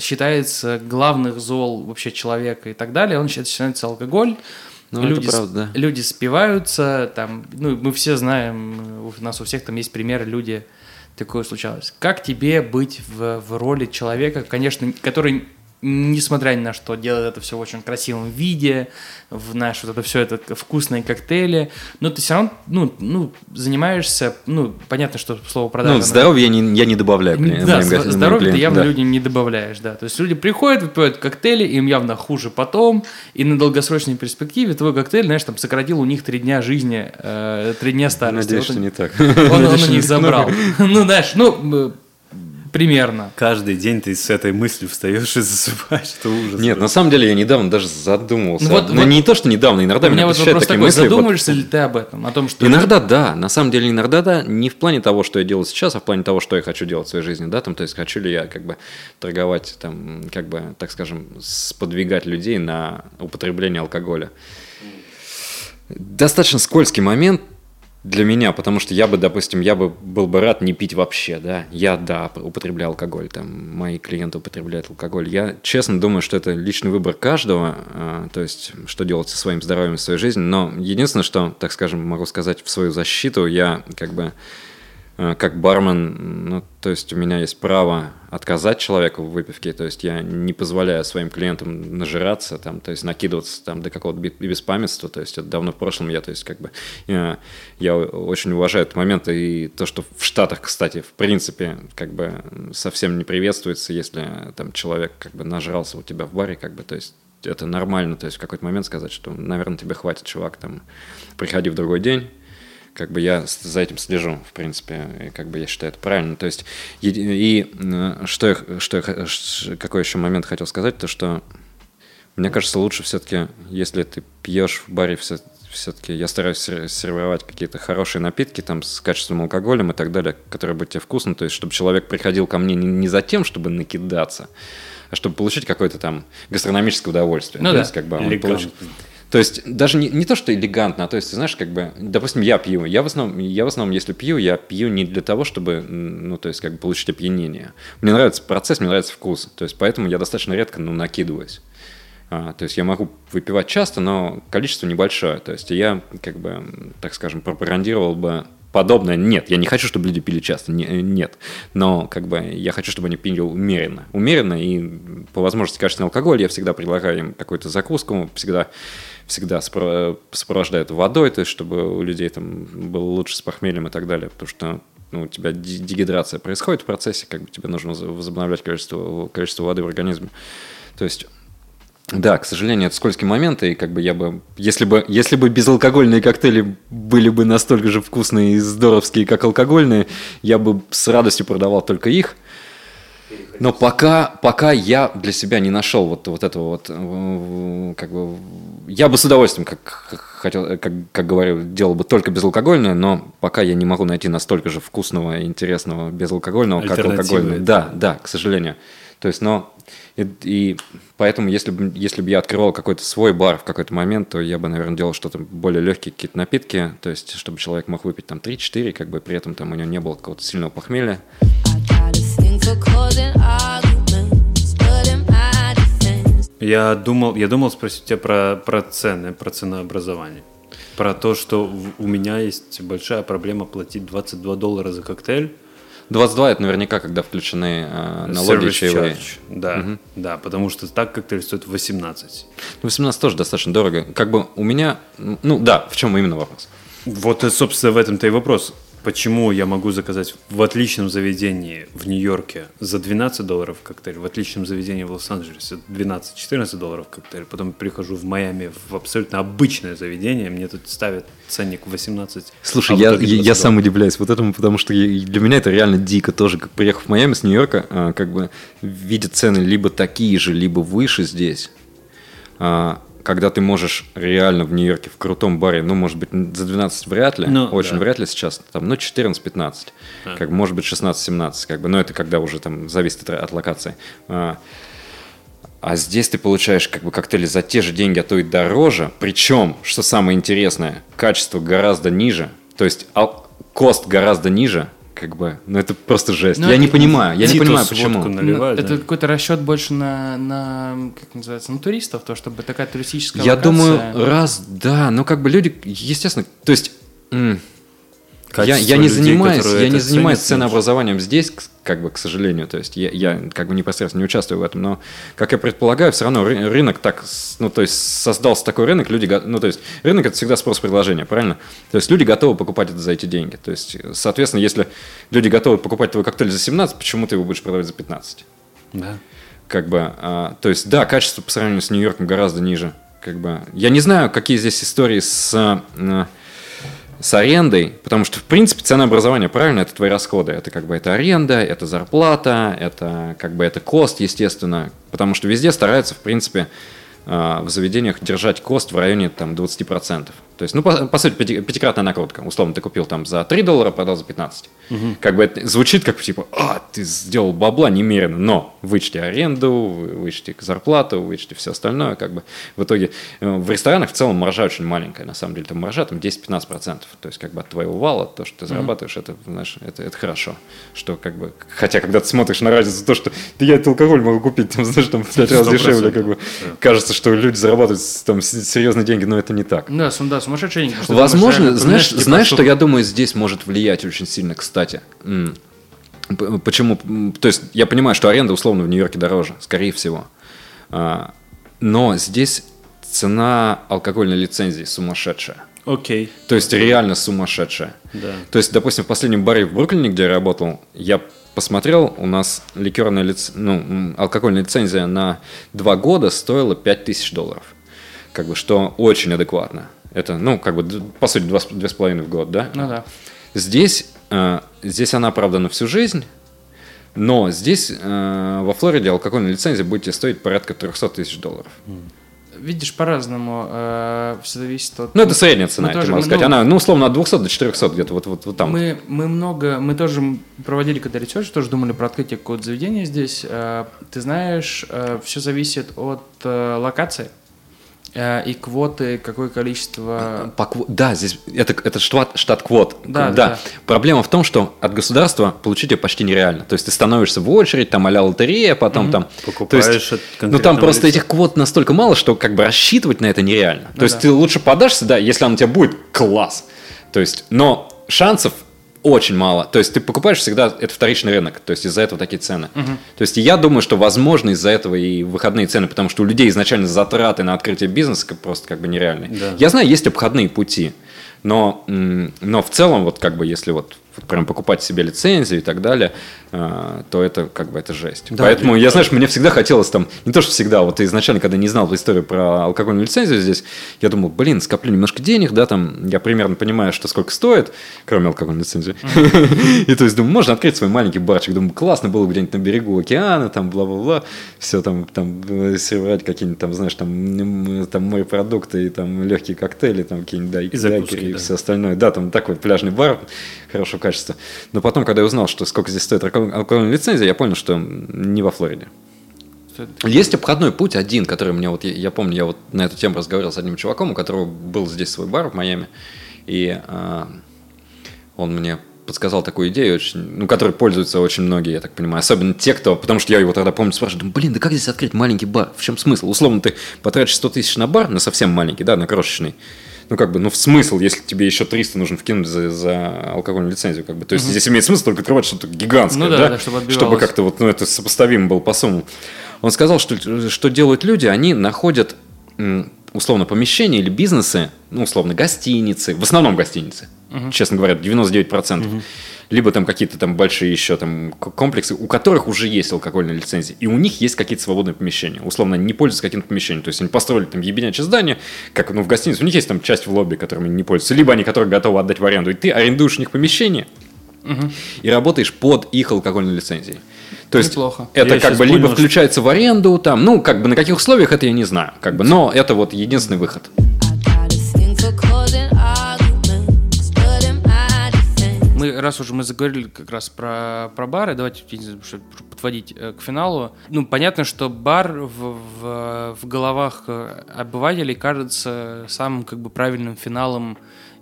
считается главных зол вообще человека и так далее, он считается алкоголь. Ну, это люди, с- правда, да. люди спиваются, там, ну, мы все знаем, у нас у всех там есть примеры, люди, такое случалось. Как тебе быть в, в роли человека, конечно, который несмотря ни на что, делает это все в очень красивом виде, в знаешь, вот это все это вкусные коктейли, но ты все равно, ну, ну, занимаешься, ну, понятно, что слово продажа... Ну, здоровье я не, я не добавляю. ним, Да, моим здоровье ты явно да. людям не добавляешь, да. То есть люди приходят, выпивают коктейли, им явно хуже потом, и на долгосрочной перспективе твой коктейль, знаешь, там сократил у них три дня жизни, э, три дня старости. Надеюсь, Вот что он- не так. Он, он у них забрал. Ну, знаешь, ну, примерно. Каждый день ты с этой мыслью встаешь и засыпаешь. Это ужас. Нет, на самом деле я недавно даже задумывался. Ну вот- Но вот- не то, что недавно, иногда У меня меня вот вопрос такие такой, мысли. вот- задумываешься ли ты об этом? О том, что... Иногда да, на самом деле иногда да, не в плане того, что я делаю сейчас, а в плане того, что я хочу делать в своей жизни, да, там, то есть хочу ли я как бы торговать, там, как бы, так скажем, сподвигать людей на употребление алкоголя. Достаточно скользкий момент для меня, потому что я бы, допустим, я бы был бы рад не пить вообще, да. Я, да, употребляю алкоголь, там, мои клиенты употребляют алкоголь. Я честно думаю, что это личный выбор каждого, а, то есть, что делать со своим здоровьем, со своей жизнью. Но единственное, что, так скажем, могу сказать в свою защиту, я как бы э, как бармен, ну, то есть у меня есть право отказать человеку в выпивке, то есть я не позволяю своим клиентам нажираться, там, то есть накидываться там до какого-то беспамятства, то есть это давно в прошлом, я, то есть как бы, я, я очень уважаю этот момент, и то, что в Штатах, кстати, в принципе, как бы совсем не приветствуется, если там человек как бы нажрался у тебя в баре, как бы, то есть это нормально, то есть в какой-то момент сказать, что, наверное, тебе хватит, чувак, там, приходи в другой день, как бы я за этим слежу, в принципе, и как бы я считаю это правильно. То есть, и, и, э, что я, что я, какой еще момент хотел сказать, то что мне кажется, лучше все-таки, если ты пьешь в баре, все, все-таки я стараюсь сер- сервировать какие-то хорошие напитки там с качественным алкоголем и так далее, которые бы тебе вкусно, то есть, чтобы человек приходил ко мне не, не за тем, чтобы накидаться, а чтобы получить какое-то там гастрономическое удовольствие. Ну то да. есть, как бы он получит- то есть даже не, не то, что элегантно, а то есть, ты знаешь, как бы, допустим, я пью. Я в основном, я в основном, если пью, я пью не для того, чтобы, ну, то есть, как бы получить опьянение. Мне нравится процесс, мне нравится вкус. То есть, поэтому я достаточно редко, ну, накидываюсь. А, то есть я могу выпивать часто, но количество небольшое. То есть я, как бы, так скажем, пропагандировал бы подобное. Нет, я не хочу, чтобы люди пили часто. Не- э, нет. Но как бы я хочу, чтобы они пили умеренно. Умеренно и по возможности качественный алкоголь. Я всегда предлагаю им какую-то закуску. Всегда всегда сопровождают водой, то есть чтобы у людей там было лучше с похмельем и так далее, потому что ну, у тебя дегидрация происходит в процессе, как бы тебе нужно воз- возобновлять количество, количество воды в организме. То есть да, к сожалению, это скользкий момент, и как бы я бы, если бы, если бы безалкогольные коктейли были бы настолько же вкусные и здоровские, как алкогольные, я бы с радостью продавал только их. Но пока, пока я для себя не нашел вот, вот этого вот, э, как бы, я бы с удовольствием, как, хотел, как, как говорю, делал бы только безалкогольное, но пока я не могу найти настолько же вкусного и интересного безалкогольного, как это. Да, да, к сожалению. То есть, но и, и поэтому, если бы, если бы я открывал какой-то свой бар в какой-то момент, то я бы, наверное, делал что-то более легкие какие-то напитки, то есть, чтобы человек мог выпить там 3-4, как бы при этом там у него не было какого-то сильного похмелья. I Я думал, я думал спросить тебя про, про цены, про ценообразование. Про то, что у меня есть большая проблема платить 22 доллара за коктейль. 22 это наверняка, когда включены э, налоги чаевые. Да, да, потому что так коктейль стоит 18. Ну, 18 тоже достаточно дорого. Как бы у меня, ну да, в чем именно вопрос? Вот, э, собственно, в этом-то и вопрос. Почему я могу заказать в отличном заведении в Нью-Йорке за 12 долларов коктейль, в отличном заведении в Лос-Анджелесе 12-14 долларов коктейль, потом прихожу в Майами в абсолютно обычное заведение, мне тут ставят ценник 18 Слушай, а я, я, 20 я сам удивляюсь вот этому, потому что для меня это реально дико тоже, как приехав в Майами с Нью-Йорка, а, как бы видят цены либо такие же, либо выше здесь. А, когда ты можешь реально в Нью-Йорке в крутом баре, ну, может быть, за 12 вряд ли, Ну, очень да. вряд ли сейчас, там, ну, 14-15, как бы, может быть, 16-17, как бы, но это когда уже там зависит от, от локации. А, а здесь ты получаешь как бы коктейли за те же деньги, а то и дороже. Причем, что самое интересное, качество гораздо ниже. То есть ал- кост гораздо ниже. Как бы, ну это просто жесть. Ну, я это- не понимаю, я не понимаю, почему. наливают, это да. какой-то расчет больше на, на, как называется, на туристов, то, чтобы такая туристическая Я локация. думаю, раз, да, ну как бы люди, естественно, то есть Качество я не людей, занимаюсь, я не занимаюсь ценообразованием здесь, как бы, к сожалению. То есть я, я как бы непосредственно не участвую в этом, но, как я предполагаю, все равно ры- рынок так, ну, то есть создался такой рынок, люди, ну, то есть рынок это всегда спрос-предложение, правильно? То есть люди готовы покупать это за эти деньги. То есть, соответственно, если люди готовы покупать твой коктейль за 17, почему ты его будешь продавать за 15? Да. Как бы, а, то есть, да, качество по сравнению с Нью-Йорком гораздо ниже. Как бы, я не знаю, какие здесь истории с, а, с арендой, потому что, в принципе, ценообразование, правильно, это твои расходы. Это как бы это аренда, это зарплата, это как бы это кост, естественно. Потому что везде стараются, в принципе, а, в заведениях держать кост в районе там 20%. То есть, ну, по, по сути, пяти- пятикратная накрутка. Условно, ты купил там за 3 доллара, продал за 15. Как бы это звучит как типа, а, ты сделал бабла немерено, но вычти аренду, вы- вычти зарплату, вычти все остальное, как бы. В итоге э, в ресторанах в целом маржа очень маленькая, на самом деле, там маржа там 10-15%, то есть как бы от твоего вала, то, что ты зарабатываешь, это, знаешь, это, это хорошо, что как бы, хотя когда ты смотришь на разницу, то, что да я этот алкоголь могу купить, там, знаешь, там в 5 раз 100%. дешевле, как бы, кажется, что люди зарабатывают там серьезные деньги, но это не так. Да, да, сумасшедшие деньги. Возможно, знаешь, типа, знаешь, что я думаю, здесь может влиять очень сильно, кстати. Почему? То есть я понимаю, что аренда условно в Нью-Йорке дороже, скорее всего. А, Но здесь цена алкогольной лицензии сумасшедшая. Окей. То есть реально сумасшедшая. Да. То есть, допустим, в последнем баре в Бруклине, где я работал, я посмотрел, у нас ликерная лиц... ну, алкогольная лицензия на два года стоила 5000 долларов. Как бы, что очень адекватно. Это, ну, как бы, по сути, два две с половиной в год, да? Ну да. Здесь, э, здесь она, правда, на всю жизнь, но здесь, э, во Флориде, алкогольная лицензия будет тебе стоить порядка 300 тысяч долларов. Видишь, по-разному. все зависит от... Ну, это средняя цена, это можно сказать. ну, Она, ну, условно, от 200 до 400 где-то вот, вот, вот там. Мы, мы много, мы тоже проводили когда research, тоже думали про открытие какого-то заведения здесь. Э, Ты знаешь, все зависит от э, локации э, и квоты, какое количество... По кво- Да, здесь это, это штат, штат квот. Да, да. Проблема в том, что от государства получить ее почти нереально. То есть ты становишься в очередь, там а-ля лотерея, потом там... Покупаешь То есть, ну там конкретного просто лица. этих квот настолько мало, что как бы рассчитывать на это нереально. Ну То есть да. ты лучше подашься, да, если она у тебя будет, класс. То есть, но шансов очень мало. То есть ты покупаешь всегда, это вторичный рынок, то есть из-за этого такие цены. То есть я думаю, что возможно из-за этого и выходные цены, потому что у людей изначально затраты на открытие бизнеса просто как бы нереальные. Да. Я знаю, есть обходные пути, но, но в целом вот как бы если вот прям покупать себе лицензию и так далее, э, то это как бы это жесть. Да, Поэтому я, знаешь, мне всегда хотелось там, не то что всегда, вот изначально, когда не знал историю про алкогольную лицензию здесь, я думал, блин, скоплю немножко денег, да, там, я примерно понимаю, что сколько стоит, кроме алкогольной лицензии. [laughs] И то есть думаю, можно открыть свой маленький барчик, думаю, классно было бы где-нибудь на берегу океана, там, бла-бла-бла, все там, там, э, сервировать какие-нибудь там, знаешь, там, там морепродукты и там легкие коктейли, там какие-нибудь дай- И да. все остальное. Да, там такой пляжный бар хорошего качества. Но потом, когда я узнал, что сколько здесь стоит алко- алкогольная лицензия, я понял, что не во Флориде. Есть обходной путь один, который мне вот, я, я помню, я вот на эту тему разговаривал с одним чуваком, у которого был здесь свой бар в Майами, и а, он мне подсказал такую идею, очень, ну, которой пользуются очень многие, я так понимаю, особенно те, кто, потому что я его тогда помню, спрашиваю, блин, да как здесь открыть маленький бар, в чем смысл? Условно, ты потратишь 100 тысяч на бар, на совсем маленький, да, на крошечный, ну, как бы, ну, в смысл, если тебе еще 300 нужно вкинуть за, за алкогольную лицензию, как бы. То есть, здесь имеет смысл только открывать что-то гигантское, Ну да, да, да, чтобы чтобы как-то вот, ну, это сопоставимо было по сумму. Он сказал, что, что делают люди, они находят условно помещения или бизнесы, ну, условно, гостиницы, в основном гостиницы, честно говоря, 99%. Либо там какие-то там большие еще там комплексы, у которых уже есть алкогольная лицензия, и у них есть какие-то свободные помещения. Условно, они не пользуются каким-то помещением. То есть они построили там ебенячее здание, как ну, в гостинице, у них есть там часть в лобби, которыми они не пользуются. Либо они, которые готовы отдать в аренду, и ты арендуешь у них помещение, и работаешь под их алкогольной лицензией. То есть Неплохо. это Я как бы либо понял, что- включается в аренду, там, ну, как бы на каких условиях это я не знаю, как бы, но это вот единственный выход. Мы, раз уже мы заговорили как раз про, про бары, давайте подводить э, к финалу. Ну, понятно, что бар в, в, в головах э, обывателей кажется самым как бы правильным финалом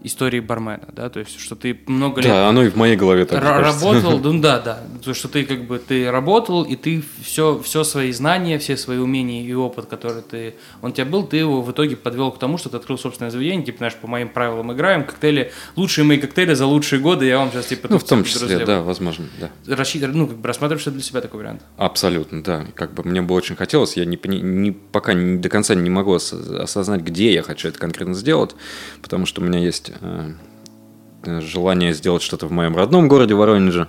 истории бармена, да, то есть, что ты много лет Да, оно и в моей голове так работал, [laughs] ну да, да. То, что ты как бы ты работал, и ты все, все свои знания, все свои умения и опыт, который ты, он у тебя был, ты его в итоге подвел к тому, что ты открыл собственное заведение, типа, знаешь, по моим правилам играем, коктейли, лучшие мои коктейли за лучшие годы, я вам сейчас типа... Ну, в том числе, разливаю. да, возможно, да. Рассчитывай, ну, как бы рассматриваешь для себя такой вариант. Абсолютно, да. Как бы мне бы очень хотелось, я не, не- пока не, до конца не могу ос- осознать, где я хочу это конкретно сделать, потому что у меня есть желание сделать что-то в моем родном городе Воронеже.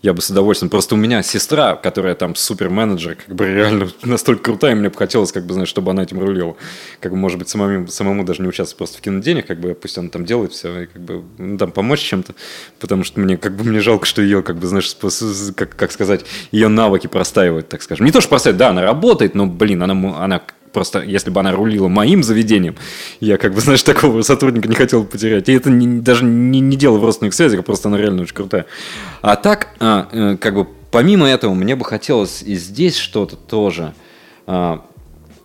Я бы с удовольствием. Просто у меня сестра, которая там супер-менеджер, как бы реально [laughs] настолько крутая, мне бы хотелось, как бы, знаешь, чтобы она этим рулила. Как бы, может быть, самому, самому даже не участвовать просто в киноденег, как бы, пусть она там делает все, и как бы, ну, там помочь чем-то, потому что мне, как бы, мне жалко, что ее, как бы, знаешь, как, как сказать, ее навыки простаивают, так скажем. Не то, что простаивают, да, она работает, но, блин, она, она Просто если бы она рулила моим заведением, я как бы, [laughs] знаешь, такого сотрудника не хотел бы потерять. И это не- даже не, не дело в родственных связях, а просто она реально очень крутая. А так, а, э, как бы помимо этого, мне бы хотелось и здесь что-то тоже. А,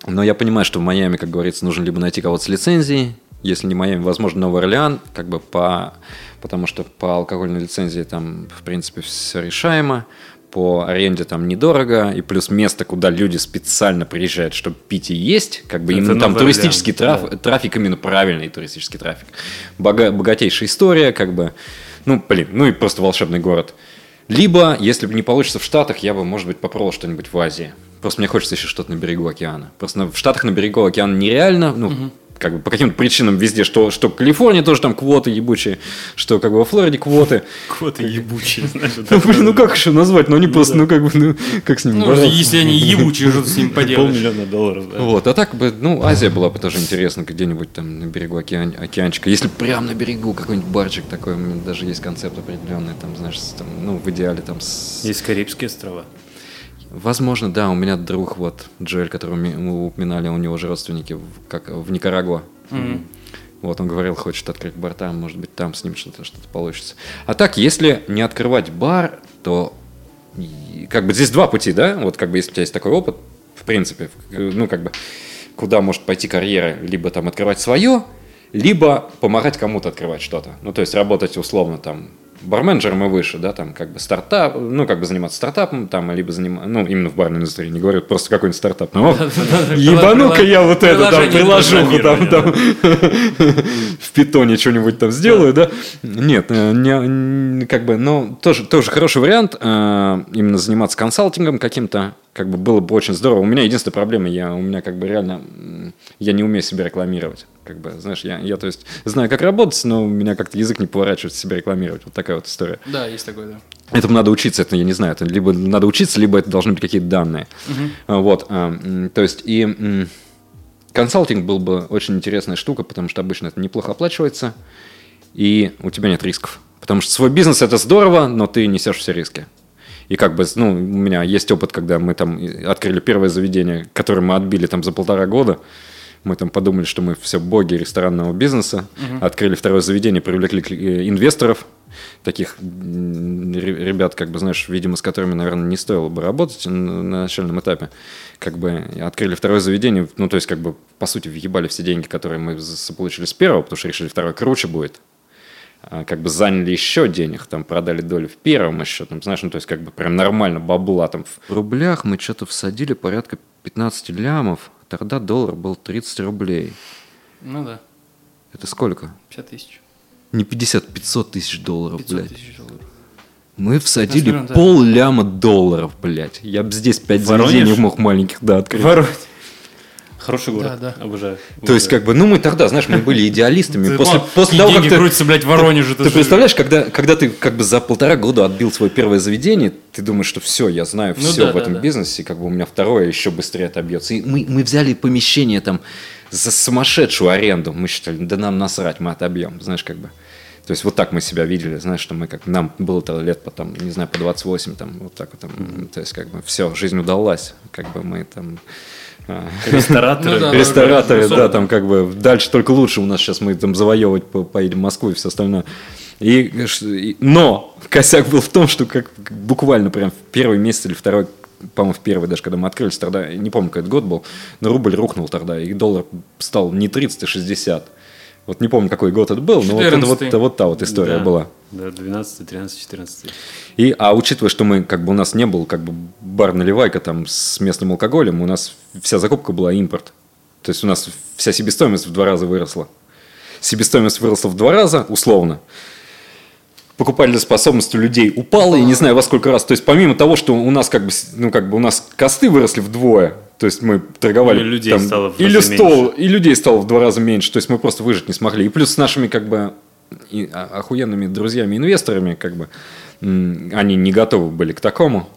но я понимаю, что в Майами, как говорится, нужно либо найти кого-то с лицензией, если не Майами, возможно, Новый Орлеан, как бы по, потому что по алкогольной лицензии там, в принципе, все решаемо, по аренде там недорого, и плюс место, куда люди специально приезжают, чтобы пить и есть, как бы именно там туристический траф- трафик, именно правильный туристический трафик. Бога- богатейшая история, как бы, ну, блин, ну и просто волшебный город. Либо, если бы не получится в Штатах, я бы, может быть, попробовал что-нибудь в Азии. Просто мне хочется еще что-то на берегу океана. Просто в Штатах на берегу океана нереально, ну, как бы по каким-то причинам везде, что, что в Калифорнии тоже там квоты ебучие, что как бы во Флориде квоты. Квоты ебучие, знаешь. [laughs] Ну, блин, ну как еще назвать? Ну, они просто, ну, как бы, ну, как с ними Ну, если они ебучие, что ты с ними [laughs] поделаешь? Полмиллиона долларов, да. Вот, а так бы, ну, Азия была бы тоже интересна, где-нибудь там на берегу океан, океанчика. Если прям на берегу какой-нибудь барчик такой, у меня даже есть концепт определенный, там, знаешь, там, ну, в идеале там с... Есть Карибские острова. Возможно, да, у меня друг вот, Джоэль, которого мы упоминали, у него же родственники в, как, в Никарагуа. Вот, он говорил, хочет открыть бар там, может быть, там с ним что-то что получится. А так, если не открывать бар, то как бы здесь два пути, да? Вот как бы если у тебя есть такой опыт, в принципе, в- ну как бы куда может пойти карьера, либо там открывать свое, либо помогать кому-то открывать что-то. Ну, то есть работать условно там барменджером и выше, да, там как бы стартап, ну, как бы заниматься стартапом, там, либо заниматься, ну, именно в барной индустрии, не говорю просто какой-нибудь стартап. Ну, ебану-ка я вот это там приложуху там, там в питоне что-нибудь там сделаю, да? Нет, э, как бы, ну, тоже, тоже хороший вариант, э, именно заниматься консалтингом каким-то, как бы было бы очень здорово. У меня единственная проблема, я, у меня как бы реально, я не умею себя рекламировать. Как бы, знаешь, я, я, то есть, знаю, как работать, но у меня как-то язык не поворачивается себя рекламировать. Вот такая вот история. Да, есть такое, да. Этому надо учиться, это я не знаю, это либо надо учиться, либо это должны быть какие-то данные. А, Вот, а, то есть и консалтинг был бы очень интересная штука, потому что обычно это неплохо оплачивается, и у тебя нет рисков. Потому что свой бизнес это здорово, но ты несешь все риски. И как бы, ну, у меня есть опыт, когда мы там открыли первое заведение, которое мы отбили там за полтора года. Мы там подумали, что мы все боги ресторанного бизнеса. Открыли второе заведение, привлекли кли- э, инвесторов, таких ребят, как бы, знаешь, видимо, с которыми, наверное, не стоило бы работать на на начальном этапе. Как бы открыли второе заведение, ну, то есть, как бы, по сути, въебали все деньги, которые мы получили с первого, потому что решили, второе круче будет. А, как бы заняли еще денег, там продали долю в первом еще, там, знаешь, ну, то есть как бы прям нормально бабла там. В рублях мы что-то всадили порядка 15 лямов, тогда доллар был 30 рублей. Ну да, Это сколько? 50 тысяч. Не 50, 500 тысяч долларов, 500 блядь. тысяч долларов. Мы всадили миллион, да. пол ляма долларов, блядь. Я бы здесь 5 Воронеж? заведений мог маленьких, да, открыть. Воронеж. Хороший город. Да, да. Обожаю. То есть, как бы, ну, мы тогда, знаешь, мы были идеалистами. [laughs] Ты После, после того, как ты... крутятся, блядь, в Воронеже. Ты же- представляешь, когда, когда ты как бы за полтора года отбил свое первое заведение, ты думаешь, что все, я знаю Ну все да, в да, этом да. бизнесе, как бы у меня второе еще быстрее отобьется. И мы, мы взяли помещение там за сумасшедшую аренду. Мы считали, да нам насрать, мы отобьем, знаешь, как бы. То есть вот так мы себя видели, знаешь, что мы как нам было тогда лет по там, не знаю, по 28, там, вот так вот там, то есть как бы все, жизнь удалась, как бы мы там Рестораторы. Ну да, Рестораторы, да, там как бы дальше только лучше у нас сейчас мы там завоевывать по- поедем в Москву и все остальное. И- но косяк был в том, что как буквально прям в первый месяц или второй, по-моему, в первый даже, когда мы открылись, тогда, не помню, какой это год был, но рубль рухнул тогда, и доллар стал не 30, а 60. Вот не помню, какой год это был, но вот, это вот, 14-й. вот та вот история Да. была. Да, 12, 13, 14. И, а учитывая, что мы, как бы, у нас не был, как бы, бар наливайка там с местным алкоголем, у нас вся закупка была импорт. То есть у нас вся себестоимость в два раза выросла. Себестоимость выросла в два раза, условно. Покупательная способность у людей упала, я не знаю во сколько раз. То есть помимо того, что у нас как бы, ну как бы у нас косты выросли вдвое, то есть мы торговали И людей там, стало в или стол, меньше. и людей стало в два раза меньше, то есть мы просто выжить не смогли. И плюс с нашими как бы и- а- охуенными друзьями-инвесторами, как бы они не готовы были к такому.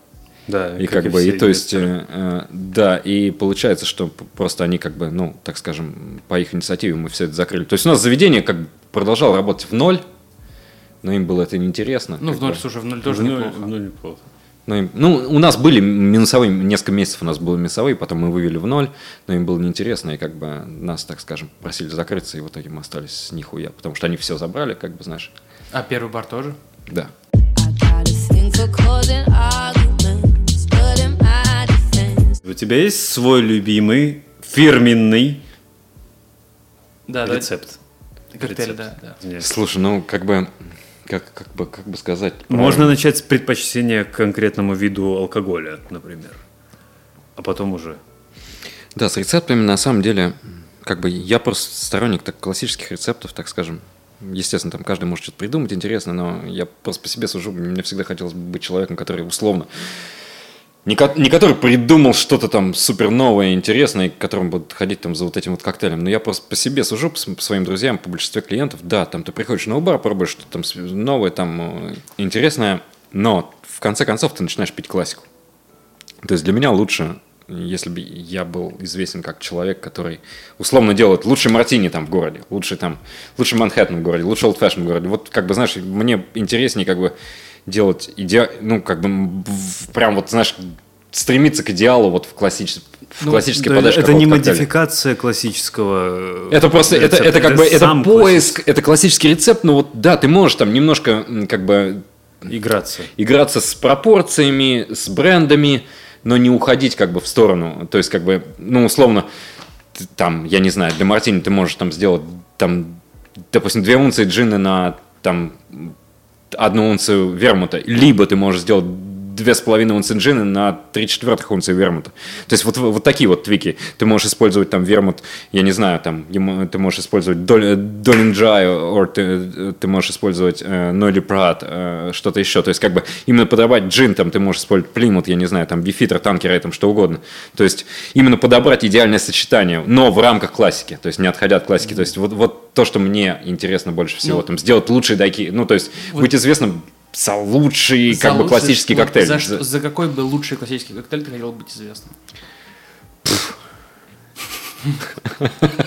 Да, И как, бы, все и то есть, э, да, и получается, что просто они как бы, ну, так скажем, по их инициативе мы все это закрыли. То есть у нас заведение как бы продолжало работать в ноль, но им было это неинтересно. Ну, в ноль, слушай, в ноль тоже В ноль- неплохо. в ноль неплохо. Но им- ну, у нас были минусовые, несколько месяцев у нас было минусовые, потом мы вывели в ноль, но им было неинтересно, и как бы нас, так скажем, просили закрыться, и в итоге мы остались с нихуя, потому что они все забрали, как бы, знаешь, А первый бар тоже? да. У тебя есть свой любимый фирменный Да, да. рецепт? Коктейль, Рецепт. да, да. Нет. Слушай, ну, как бы, как, как бы, как бы сказать... Можно правильно? начать с предпочтения к конкретному виду алкоголя, например. А потом уже. Да, с рецептами на самом деле, как бы я просто сторонник так классических рецептов, так скажем. Естественно, там каждый может что-то придумать интересно, но я просто по себе сужу. Мне всегда хотелось бы быть человеком, который условно не, ко- не который придумал что-то там супер новое, интересное, к которому будут ходить там за вот этим вот коктейлем. Но я просто по себе сужу, по, по своим друзьям, по большинстве клиентов. Да, там ты приходишь на бар, пробуешь что-то там новое, там э, интересное, но в конце концов ты начинаешь пить классику. То есть для меня лучше, если бы я был известен как человек, который условно делает лучший мартини там в городе, лучший там, лучший Манхэттен в городе, лучший Old Fashion в городе. Вот как бы, знаешь, мне интереснее как бы делать иде... ну, как бы прям вот, знаешь, стремиться к идеалу вот в, классичес... в Ну, классической Да, подаче это не коктейля. модификация классического. Это просто, это, рецепта, это как бы, это поиск, это классический рецепт, но вот, да, ты можешь там немножко, как бы. Играться. играться с пропорциями, с брендами, но не уходить как бы в сторону. То есть, как бы, ну, условно, ты там, я не знаю, для мартини ты можешь там сделать, там, допустим, две унции джина на, там, одну унцию вермута. Либо ты можешь сделать две с половиной унции джина на три четвертых унции вермута. То есть вот, вот такие вот твики. Ты можешь использовать там вермут, я не знаю, там ты можешь использовать Долин Джай, or ты, ты можешь использовать э, Ноли Прат, э, что-то еще. То есть как бы именно подобрать джин, там ты можешь использовать плимут, я не знаю, там бифитер, танкера, там что угодно. То есть именно подобрать идеальное сочетание, но в рамках классики, то есть не отходя от классики. То есть вот, вот то, что мне интересно больше всего, Ну, там сделать лучшие дайки, ну то есть вот- быть известным за лучший За как бы лучший- классический вот коктейль. За, что- за какой бы лучший классический коктейль ты хотел быть известным?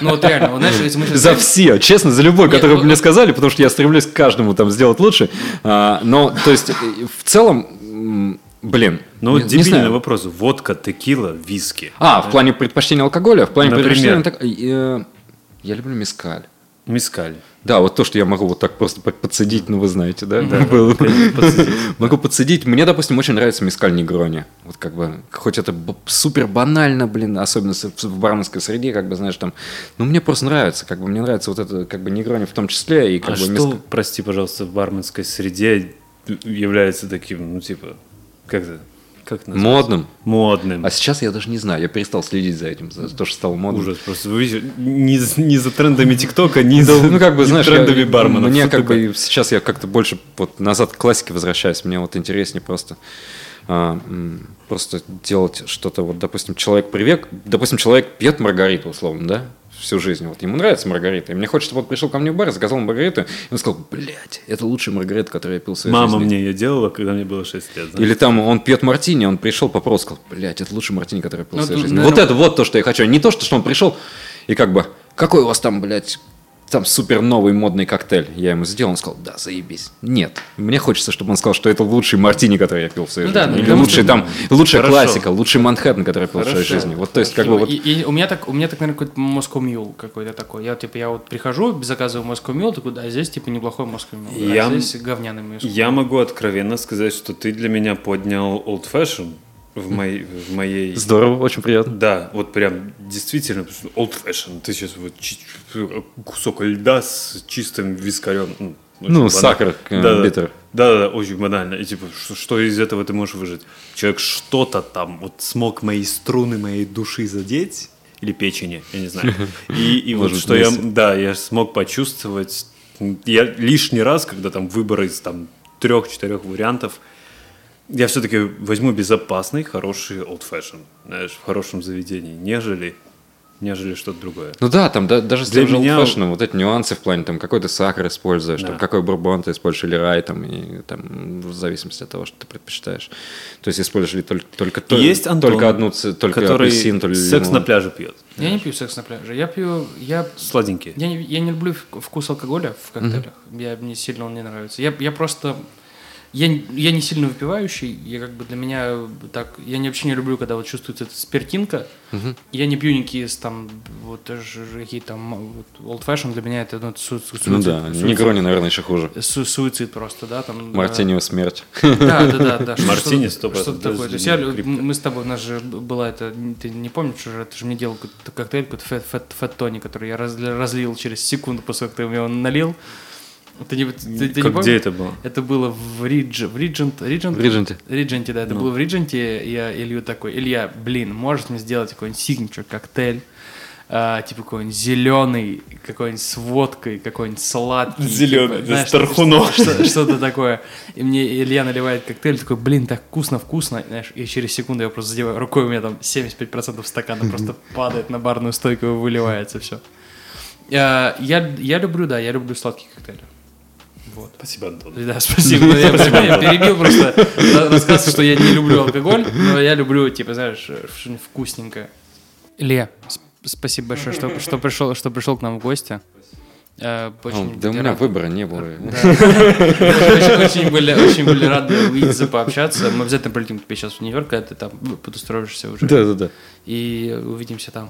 Ну вот реально, вот знаешь, если мы сейчас... За все, честно, за любой, Нет, который ну- мне сказали, потому что я стремлюсь к каждому там сделать лучше. А, но, то есть, в целом, блин, Ну, не- не дебильный знаю. вопрос. Водка, текила, виски. А, в плане предпочтения алкоголя, в плане Например? предпочтения... э, я люблю мискаль. Мискаль. Да, вот то, что я могу вот так просто по- подсадить, ну вы знаете, да? Да, Было. подсадить. [laughs] Могу подсадить. Мне, допустим, очень нравится мискаль негрони. Вот как бы, хоть это супер банально, блин, особенно в барменской среде, как бы, знаешь, там, ну мне просто нравится, как бы, мне нравится вот это, как бы, негрони в том числе, и как А бы что, мискаль. прости, пожалуйста, в барменской среде является таким, ну, типа, как это? Как это? Модным. Модным. А сейчас я даже не знаю, я перестал следить за этим, за то, что стало модным. Ужас, просто вы видите, не, за- не за трендами ТикТока, не за Ну, как бы, знаешь, я- трендами барменов. Мне Что как такое? бы сейчас я как-то больше вот назад к классике возвращаюсь. Мне вот интереснее просто а, просто делать что-то. Вот, допустим, человек привык, допустим, человек пьет маргариту, условно, да, всю жизнь. Вот ему нравится маргарита. И мне хочется, вот пришел ко мне в бар, заказал маргариту, и он сказал, блядь, это лучшая маргарита, которую я пил в своей Мама жизни. мне ее делала, когда мне было 6 лет. знаешь. Или там он пьет мартини, он пришел, попробовал, сказал, блядь, это лучший мартини, который я пил Ну, в своей жизни. наверное, Вот это вот то, что я хочу. а Не то, что, что он пришел и как бы, какой у вас там, блядь, там супер новый модный коктейль. Я ему сделал, он сказал, да, заебись. Нет, мне хочется, чтобы он сказал, что это лучший мартини, который я пил в своей Ну да, жизни. ну, Или лучший что- там, лучшая Хорошо. классика, лучший Манхэттен, который я пил в своей Хорошо. жизни. Вот, то есть, как бы вот... И- и у меня так, у меня так, наверное, какой-то Moscow Mule какой-то такой. Я типа я вот прихожу, заказываю Moscow Mule, такой, да, здесь типа неплохой Moscow Mule, Я- а здесь говняный Moscow Mule. Я могу откровенно сказать, что ты для меня поднял Old Fashion. В моей, в моей Здорово, очень приятно. Да, вот прям действительно old fashion. Ты сейчас вот кусок льда с чистым вискарем. очень Ну, банально. сахар, э, да, биттер. Да, да, да, очень банально. И типа, что, что из этого ты можешь выжить? Человек что-то там вот смог мои струны моей души задеть или печени, я не знаю. [laughs] И, и вот что я, да, я смог почувствовать. Я лишний раз, когда там выбор из там трех-четырех вариантов, я все-таки возьму безопасный, хороший old fashion, знаешь, в хорошем заведении, нежели, нежели что-то другое. Ну да, там да- даже с Для тем же меня- old-fashion'ом вот эти нюансы в плане, там, какой ты сахар используешь, там, Да. какой бурбон ты используешь, или рай, там, и, там, в зависимости от того, что ты предпочитаешь. То есть используешь ли только, только, то- Есть Антон, только одну, только который апельсин, только секс лимон. на пляже пьет. Я не пью секс на пляже. Я пью... Я, Сладенький. я, не, я не люблю вк- вкус алкоголя в коктейлях. Я, мне сильно он не нравится. Я, я просто... Я, я не сильно выпивающий. Я как бы для меня так... Я не, вообще не люблю, когда вот чувствуется эта спиртинка. Я не пью никакие там... Вот даже какие там... Вот, old fashion для меня это ну, это су- су- Ну суицид- да, суицид. негрони, наверное, еще хуже. Су- суицид просто, да, там... Мартинио смерть. Да, да, да, да. [laughs] Мартини 100%, Что-то такое. То есть я, мы с тобой, у нас же была это, ты не помнишь уже, ты же мне делал какой-то коктейль, какой-то фэт, тони, который я разли- разлил через секунду после того, как ты мне его налил. Ты не, ты, ты не Как, помнишь? где это было? Это было в Ридж, в Риджент, Риджент? В Ридженте. Ридженте, да, это Ну. было в Ридженте, я Илью такой, Илья, блин, можешь мне сделать какой-нибудь сигничер коктейль, а, типа какой-нибудь зеленый, какой-нибудь с водкой, какой-нибудь сладкий. Зелёный, типа, знаешь, с тархуном. что- что- Что-то такое. И мне Илья наливает коктейль, такой, блин, так вкусно-вкусно, знаешь, и через секунду я просто задеваю рукой, у меня там 75% стакана [laughs] просто падает на барную стойку и выливается все. Я, я, я люблю, да, я люблю сладкие коктейли. Вот. Спасибо, Антон. Да, спасибо. [laughs] Я, я перебил просто рассказ, что я не люблю алкоголь, но я люблю, типа, знаешь, что-нибудь вкусненькое. Сп- спасибо большое, что, что, пришел, что пришел к нам в гости. Э, Очень Да у меня рады. выбора не было. [laughs] Очень, были, очень были рады увидеться, пообщаться. Мы обязательно прилетим к тебе сейчас в Нью-Йорк, когда ты там подустроишься уже. Да-да-да. И увидимся там.